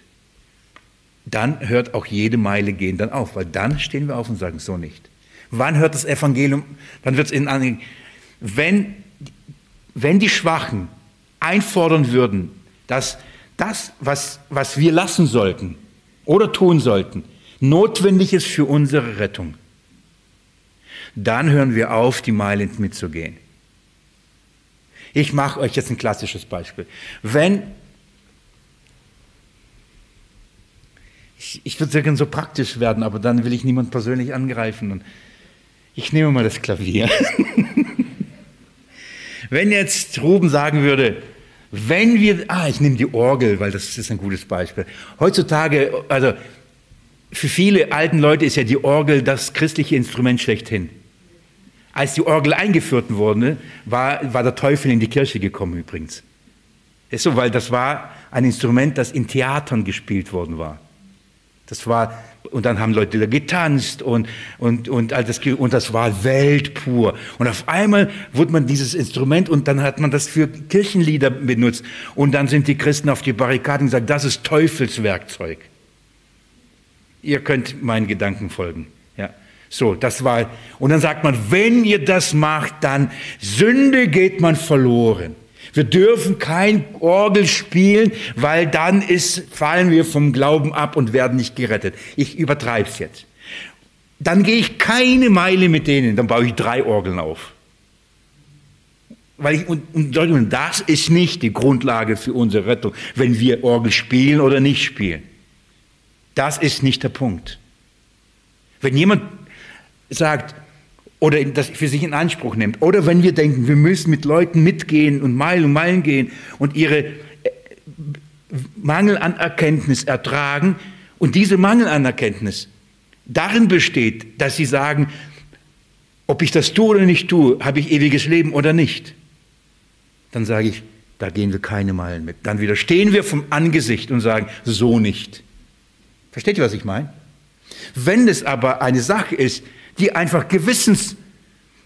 Dann hört auch jede Meile gehen dann auf, weil dann stehen wir auf und sagen, so nicht. Wann hört das Evangelium, wann wird es in anderen, wenn, wenn die Schwachen einfordern würden, dass das, was, was wir lassen sollten oder tun sollten, notwendig ist für unsere Rettung, dann hören wir auf, die Meile mitzugehen. Ich mache euch jetzt ein klassisches Beispiel. Wenn, ich, ich würde gerne so praktisch werden, aber dann will ich niemand persönlich angreifen. Und ich nehme mal das Klavier. Wenn jetzt Ruben sagen würde, wenn wir, ah, ich nehme die Orgel, weil das ist ein gutes Beispiel. Heutzutage, also für viele alten Leute ist ja die Orgel das christliche Instrument schlechthin. Als die Orgel eingeführt wurde, war, war der Teufel in die Kirche gekommen übrigens. Ist so, weil das war ein Instrument, das in Theatern gespielt worden war. Das war, und dann haben Leute da getanzt und, und, und, all das, und das war weltpur. Und auf einmal wurde man dieses Instrument und dann hat man das für Kirchenlieder benutzt. Und dann sind die Christen auf die Barrikaden und gesagt, das ist Teufelswerkzeug. Ihr könnt meinen Gedanken folgen. So, das war, und dann sagt man, wenn ihr das macht, dann Sünde geht man verloren. Wir dürfen kein Orgel spielen, weil dann ist, fallen wir vom Glauben ab und werden nicht gerettet. Ich übertreibe es jetzt. Dann gehe ich keine Meile mit denen, dann baue ich drei Orgeln auf. Weil ich, und, und das ist nicht die Grundlage für unsere Rettung, wenn wir Orgel spielen oder nicht spielen. Das ist nicht der Punkt. Wenn jemand sagt oder das für sich in Anspruch nimmt. Oder wenn wir denken, wir müssen mit Leuten mitgehen und Meilen und Meilen gehen und ihre äh, Mangel an Erkenntnis ertragen und diese Mangel an Erkenntnis darin besteht, dass sie sagen, ob ich das tue oder nicht tue, habe ich ewiges Leben oder nicht, dann sage ich, da gehen wir keine Meilen mit. Dann widerstehen wir vom Angesicht und sagen, so nicht. Versteht ihr, was ich meine? Wenn es aber eine Sache ist, die einfach Gewissens-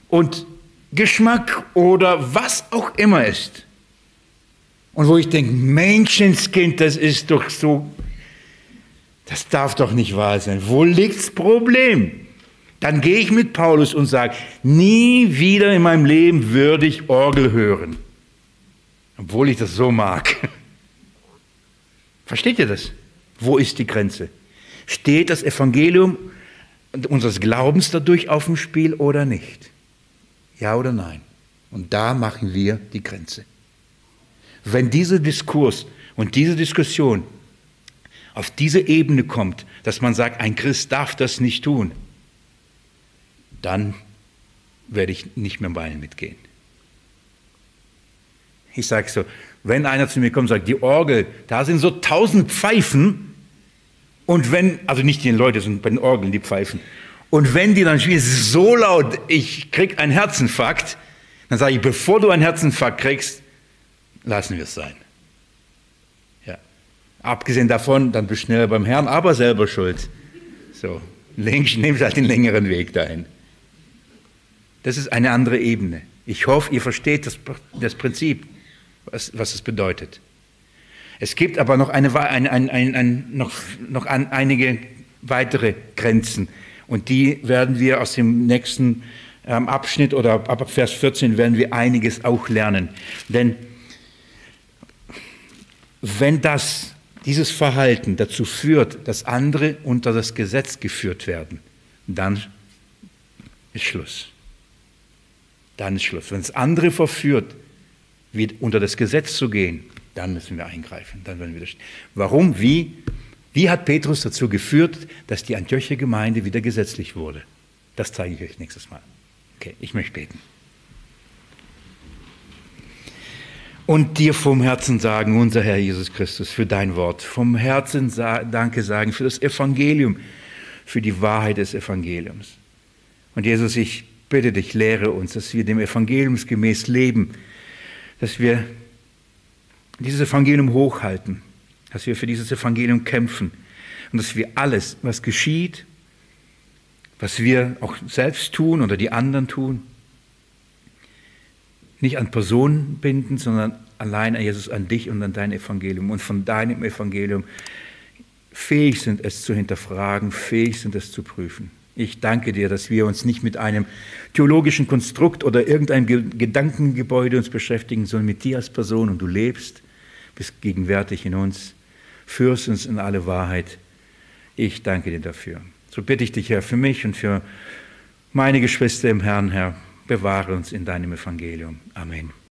und Geschmack oder was auch immer ist. Und wo ich denke, Menschenskind, das ist doch so, das darf doch nicht wahr sein. Wo liegt das Problem? Dann gehe ich mit Paulus und sage, nie wieder in meinem Leben würde ich Orgel hören. Obwohl ich das so mag. Versteht ihr das? Wo ist die Grenze? Steht das Evangelium unseres Glaubens dadurch auf dem Spiel oder nicht? Ja oder nein? Und da machen wir die Grenze. Wenn dieser Diskurs und diese Diskussion auf diese Ebene kommt, dass man sagt, ein Christ darf das nicht tun, dann werde ich nicht mehr bei mitgehen. Ich sage so, wenn einer zu mir kommt und sagt, die Orgel, da sind so tausend Pfeifen, und wenn, also nicht die Leute, sondern bei den Orgeln, die pfeifen. Und wenn die dann spielen, es ist so laut, ich krieg einen Herzinfarkt, dann sage ich, bevor du einen Herzinfarkt kriegst, lassen wir es sein. Ja. Abgesehen davon, dann bist du schneller beim Herrn, aber selber schuld. So, nehmt halt den längeren Weg dahin. Das ist eine andere Ebene. Ich hoffe, ihr versteht das, das Prinzip, was, was es bedeutet. Es gibt aber noch, eine, ein, ein, ein, noch, noch einige weitere Grenzen und die werden wir aus dem nächsten ähm, Abschnitt oder ab Vers 14 werden wir einiges auch lernen. Denn wenn das, dieses Verhalten dazu führt, dass andere unter das Gesetz geführt werden, dann ist Schluss. Dann ist Schluss. Wenn es andere verführt, unter das Gesetz zu gehen, dann müssen wir eingreifen. Dann werden wir Warum? Wie? Wie hat Petrus dazu geführt, dass die Antiocher Gemeinde wieder gesetzlich wurde? Das zeige ich euch nächstes Mal. Okay, ich möchte beten. Und dir vom Herzen sagen, unser Herr Jesus Christus, für dein Wort. Vom Herzen Danke sagen für das Evangelium, für die Wahrheit des Evangeliums. Und Jesus, ich bitte dich, lehre uns, dass wir dem Evangeliumsgemäß leben, dass wir dieses Evangelium hochhalten, dass wir für dieses Evangelium kämpfen und dass wir alles, was geschieht, was wir auch selbst tun oder die anderen tun, nicht an Personen binden, sondern allein, Jesus, an dich und an dein Evangelium und von deinem Evangelium fähig sind, es zu hinterfragen, fähig sind, es zu prüfen. Ich danke dir, dass wir uns nicht mit einem theologischen Konstrukt oder irgendeinem Gedankengebäude uns beschäftigen, sondern mit dir als Person und du lebst, bist gegenwärtig in uns, führst uns in alle Wahrheit. Ich danke dir dafür. So bitte ich dich, Herr, für mich und für meine Geschwister im Herrn, Herr, bewahre uns in deinem Evangelium. Amen.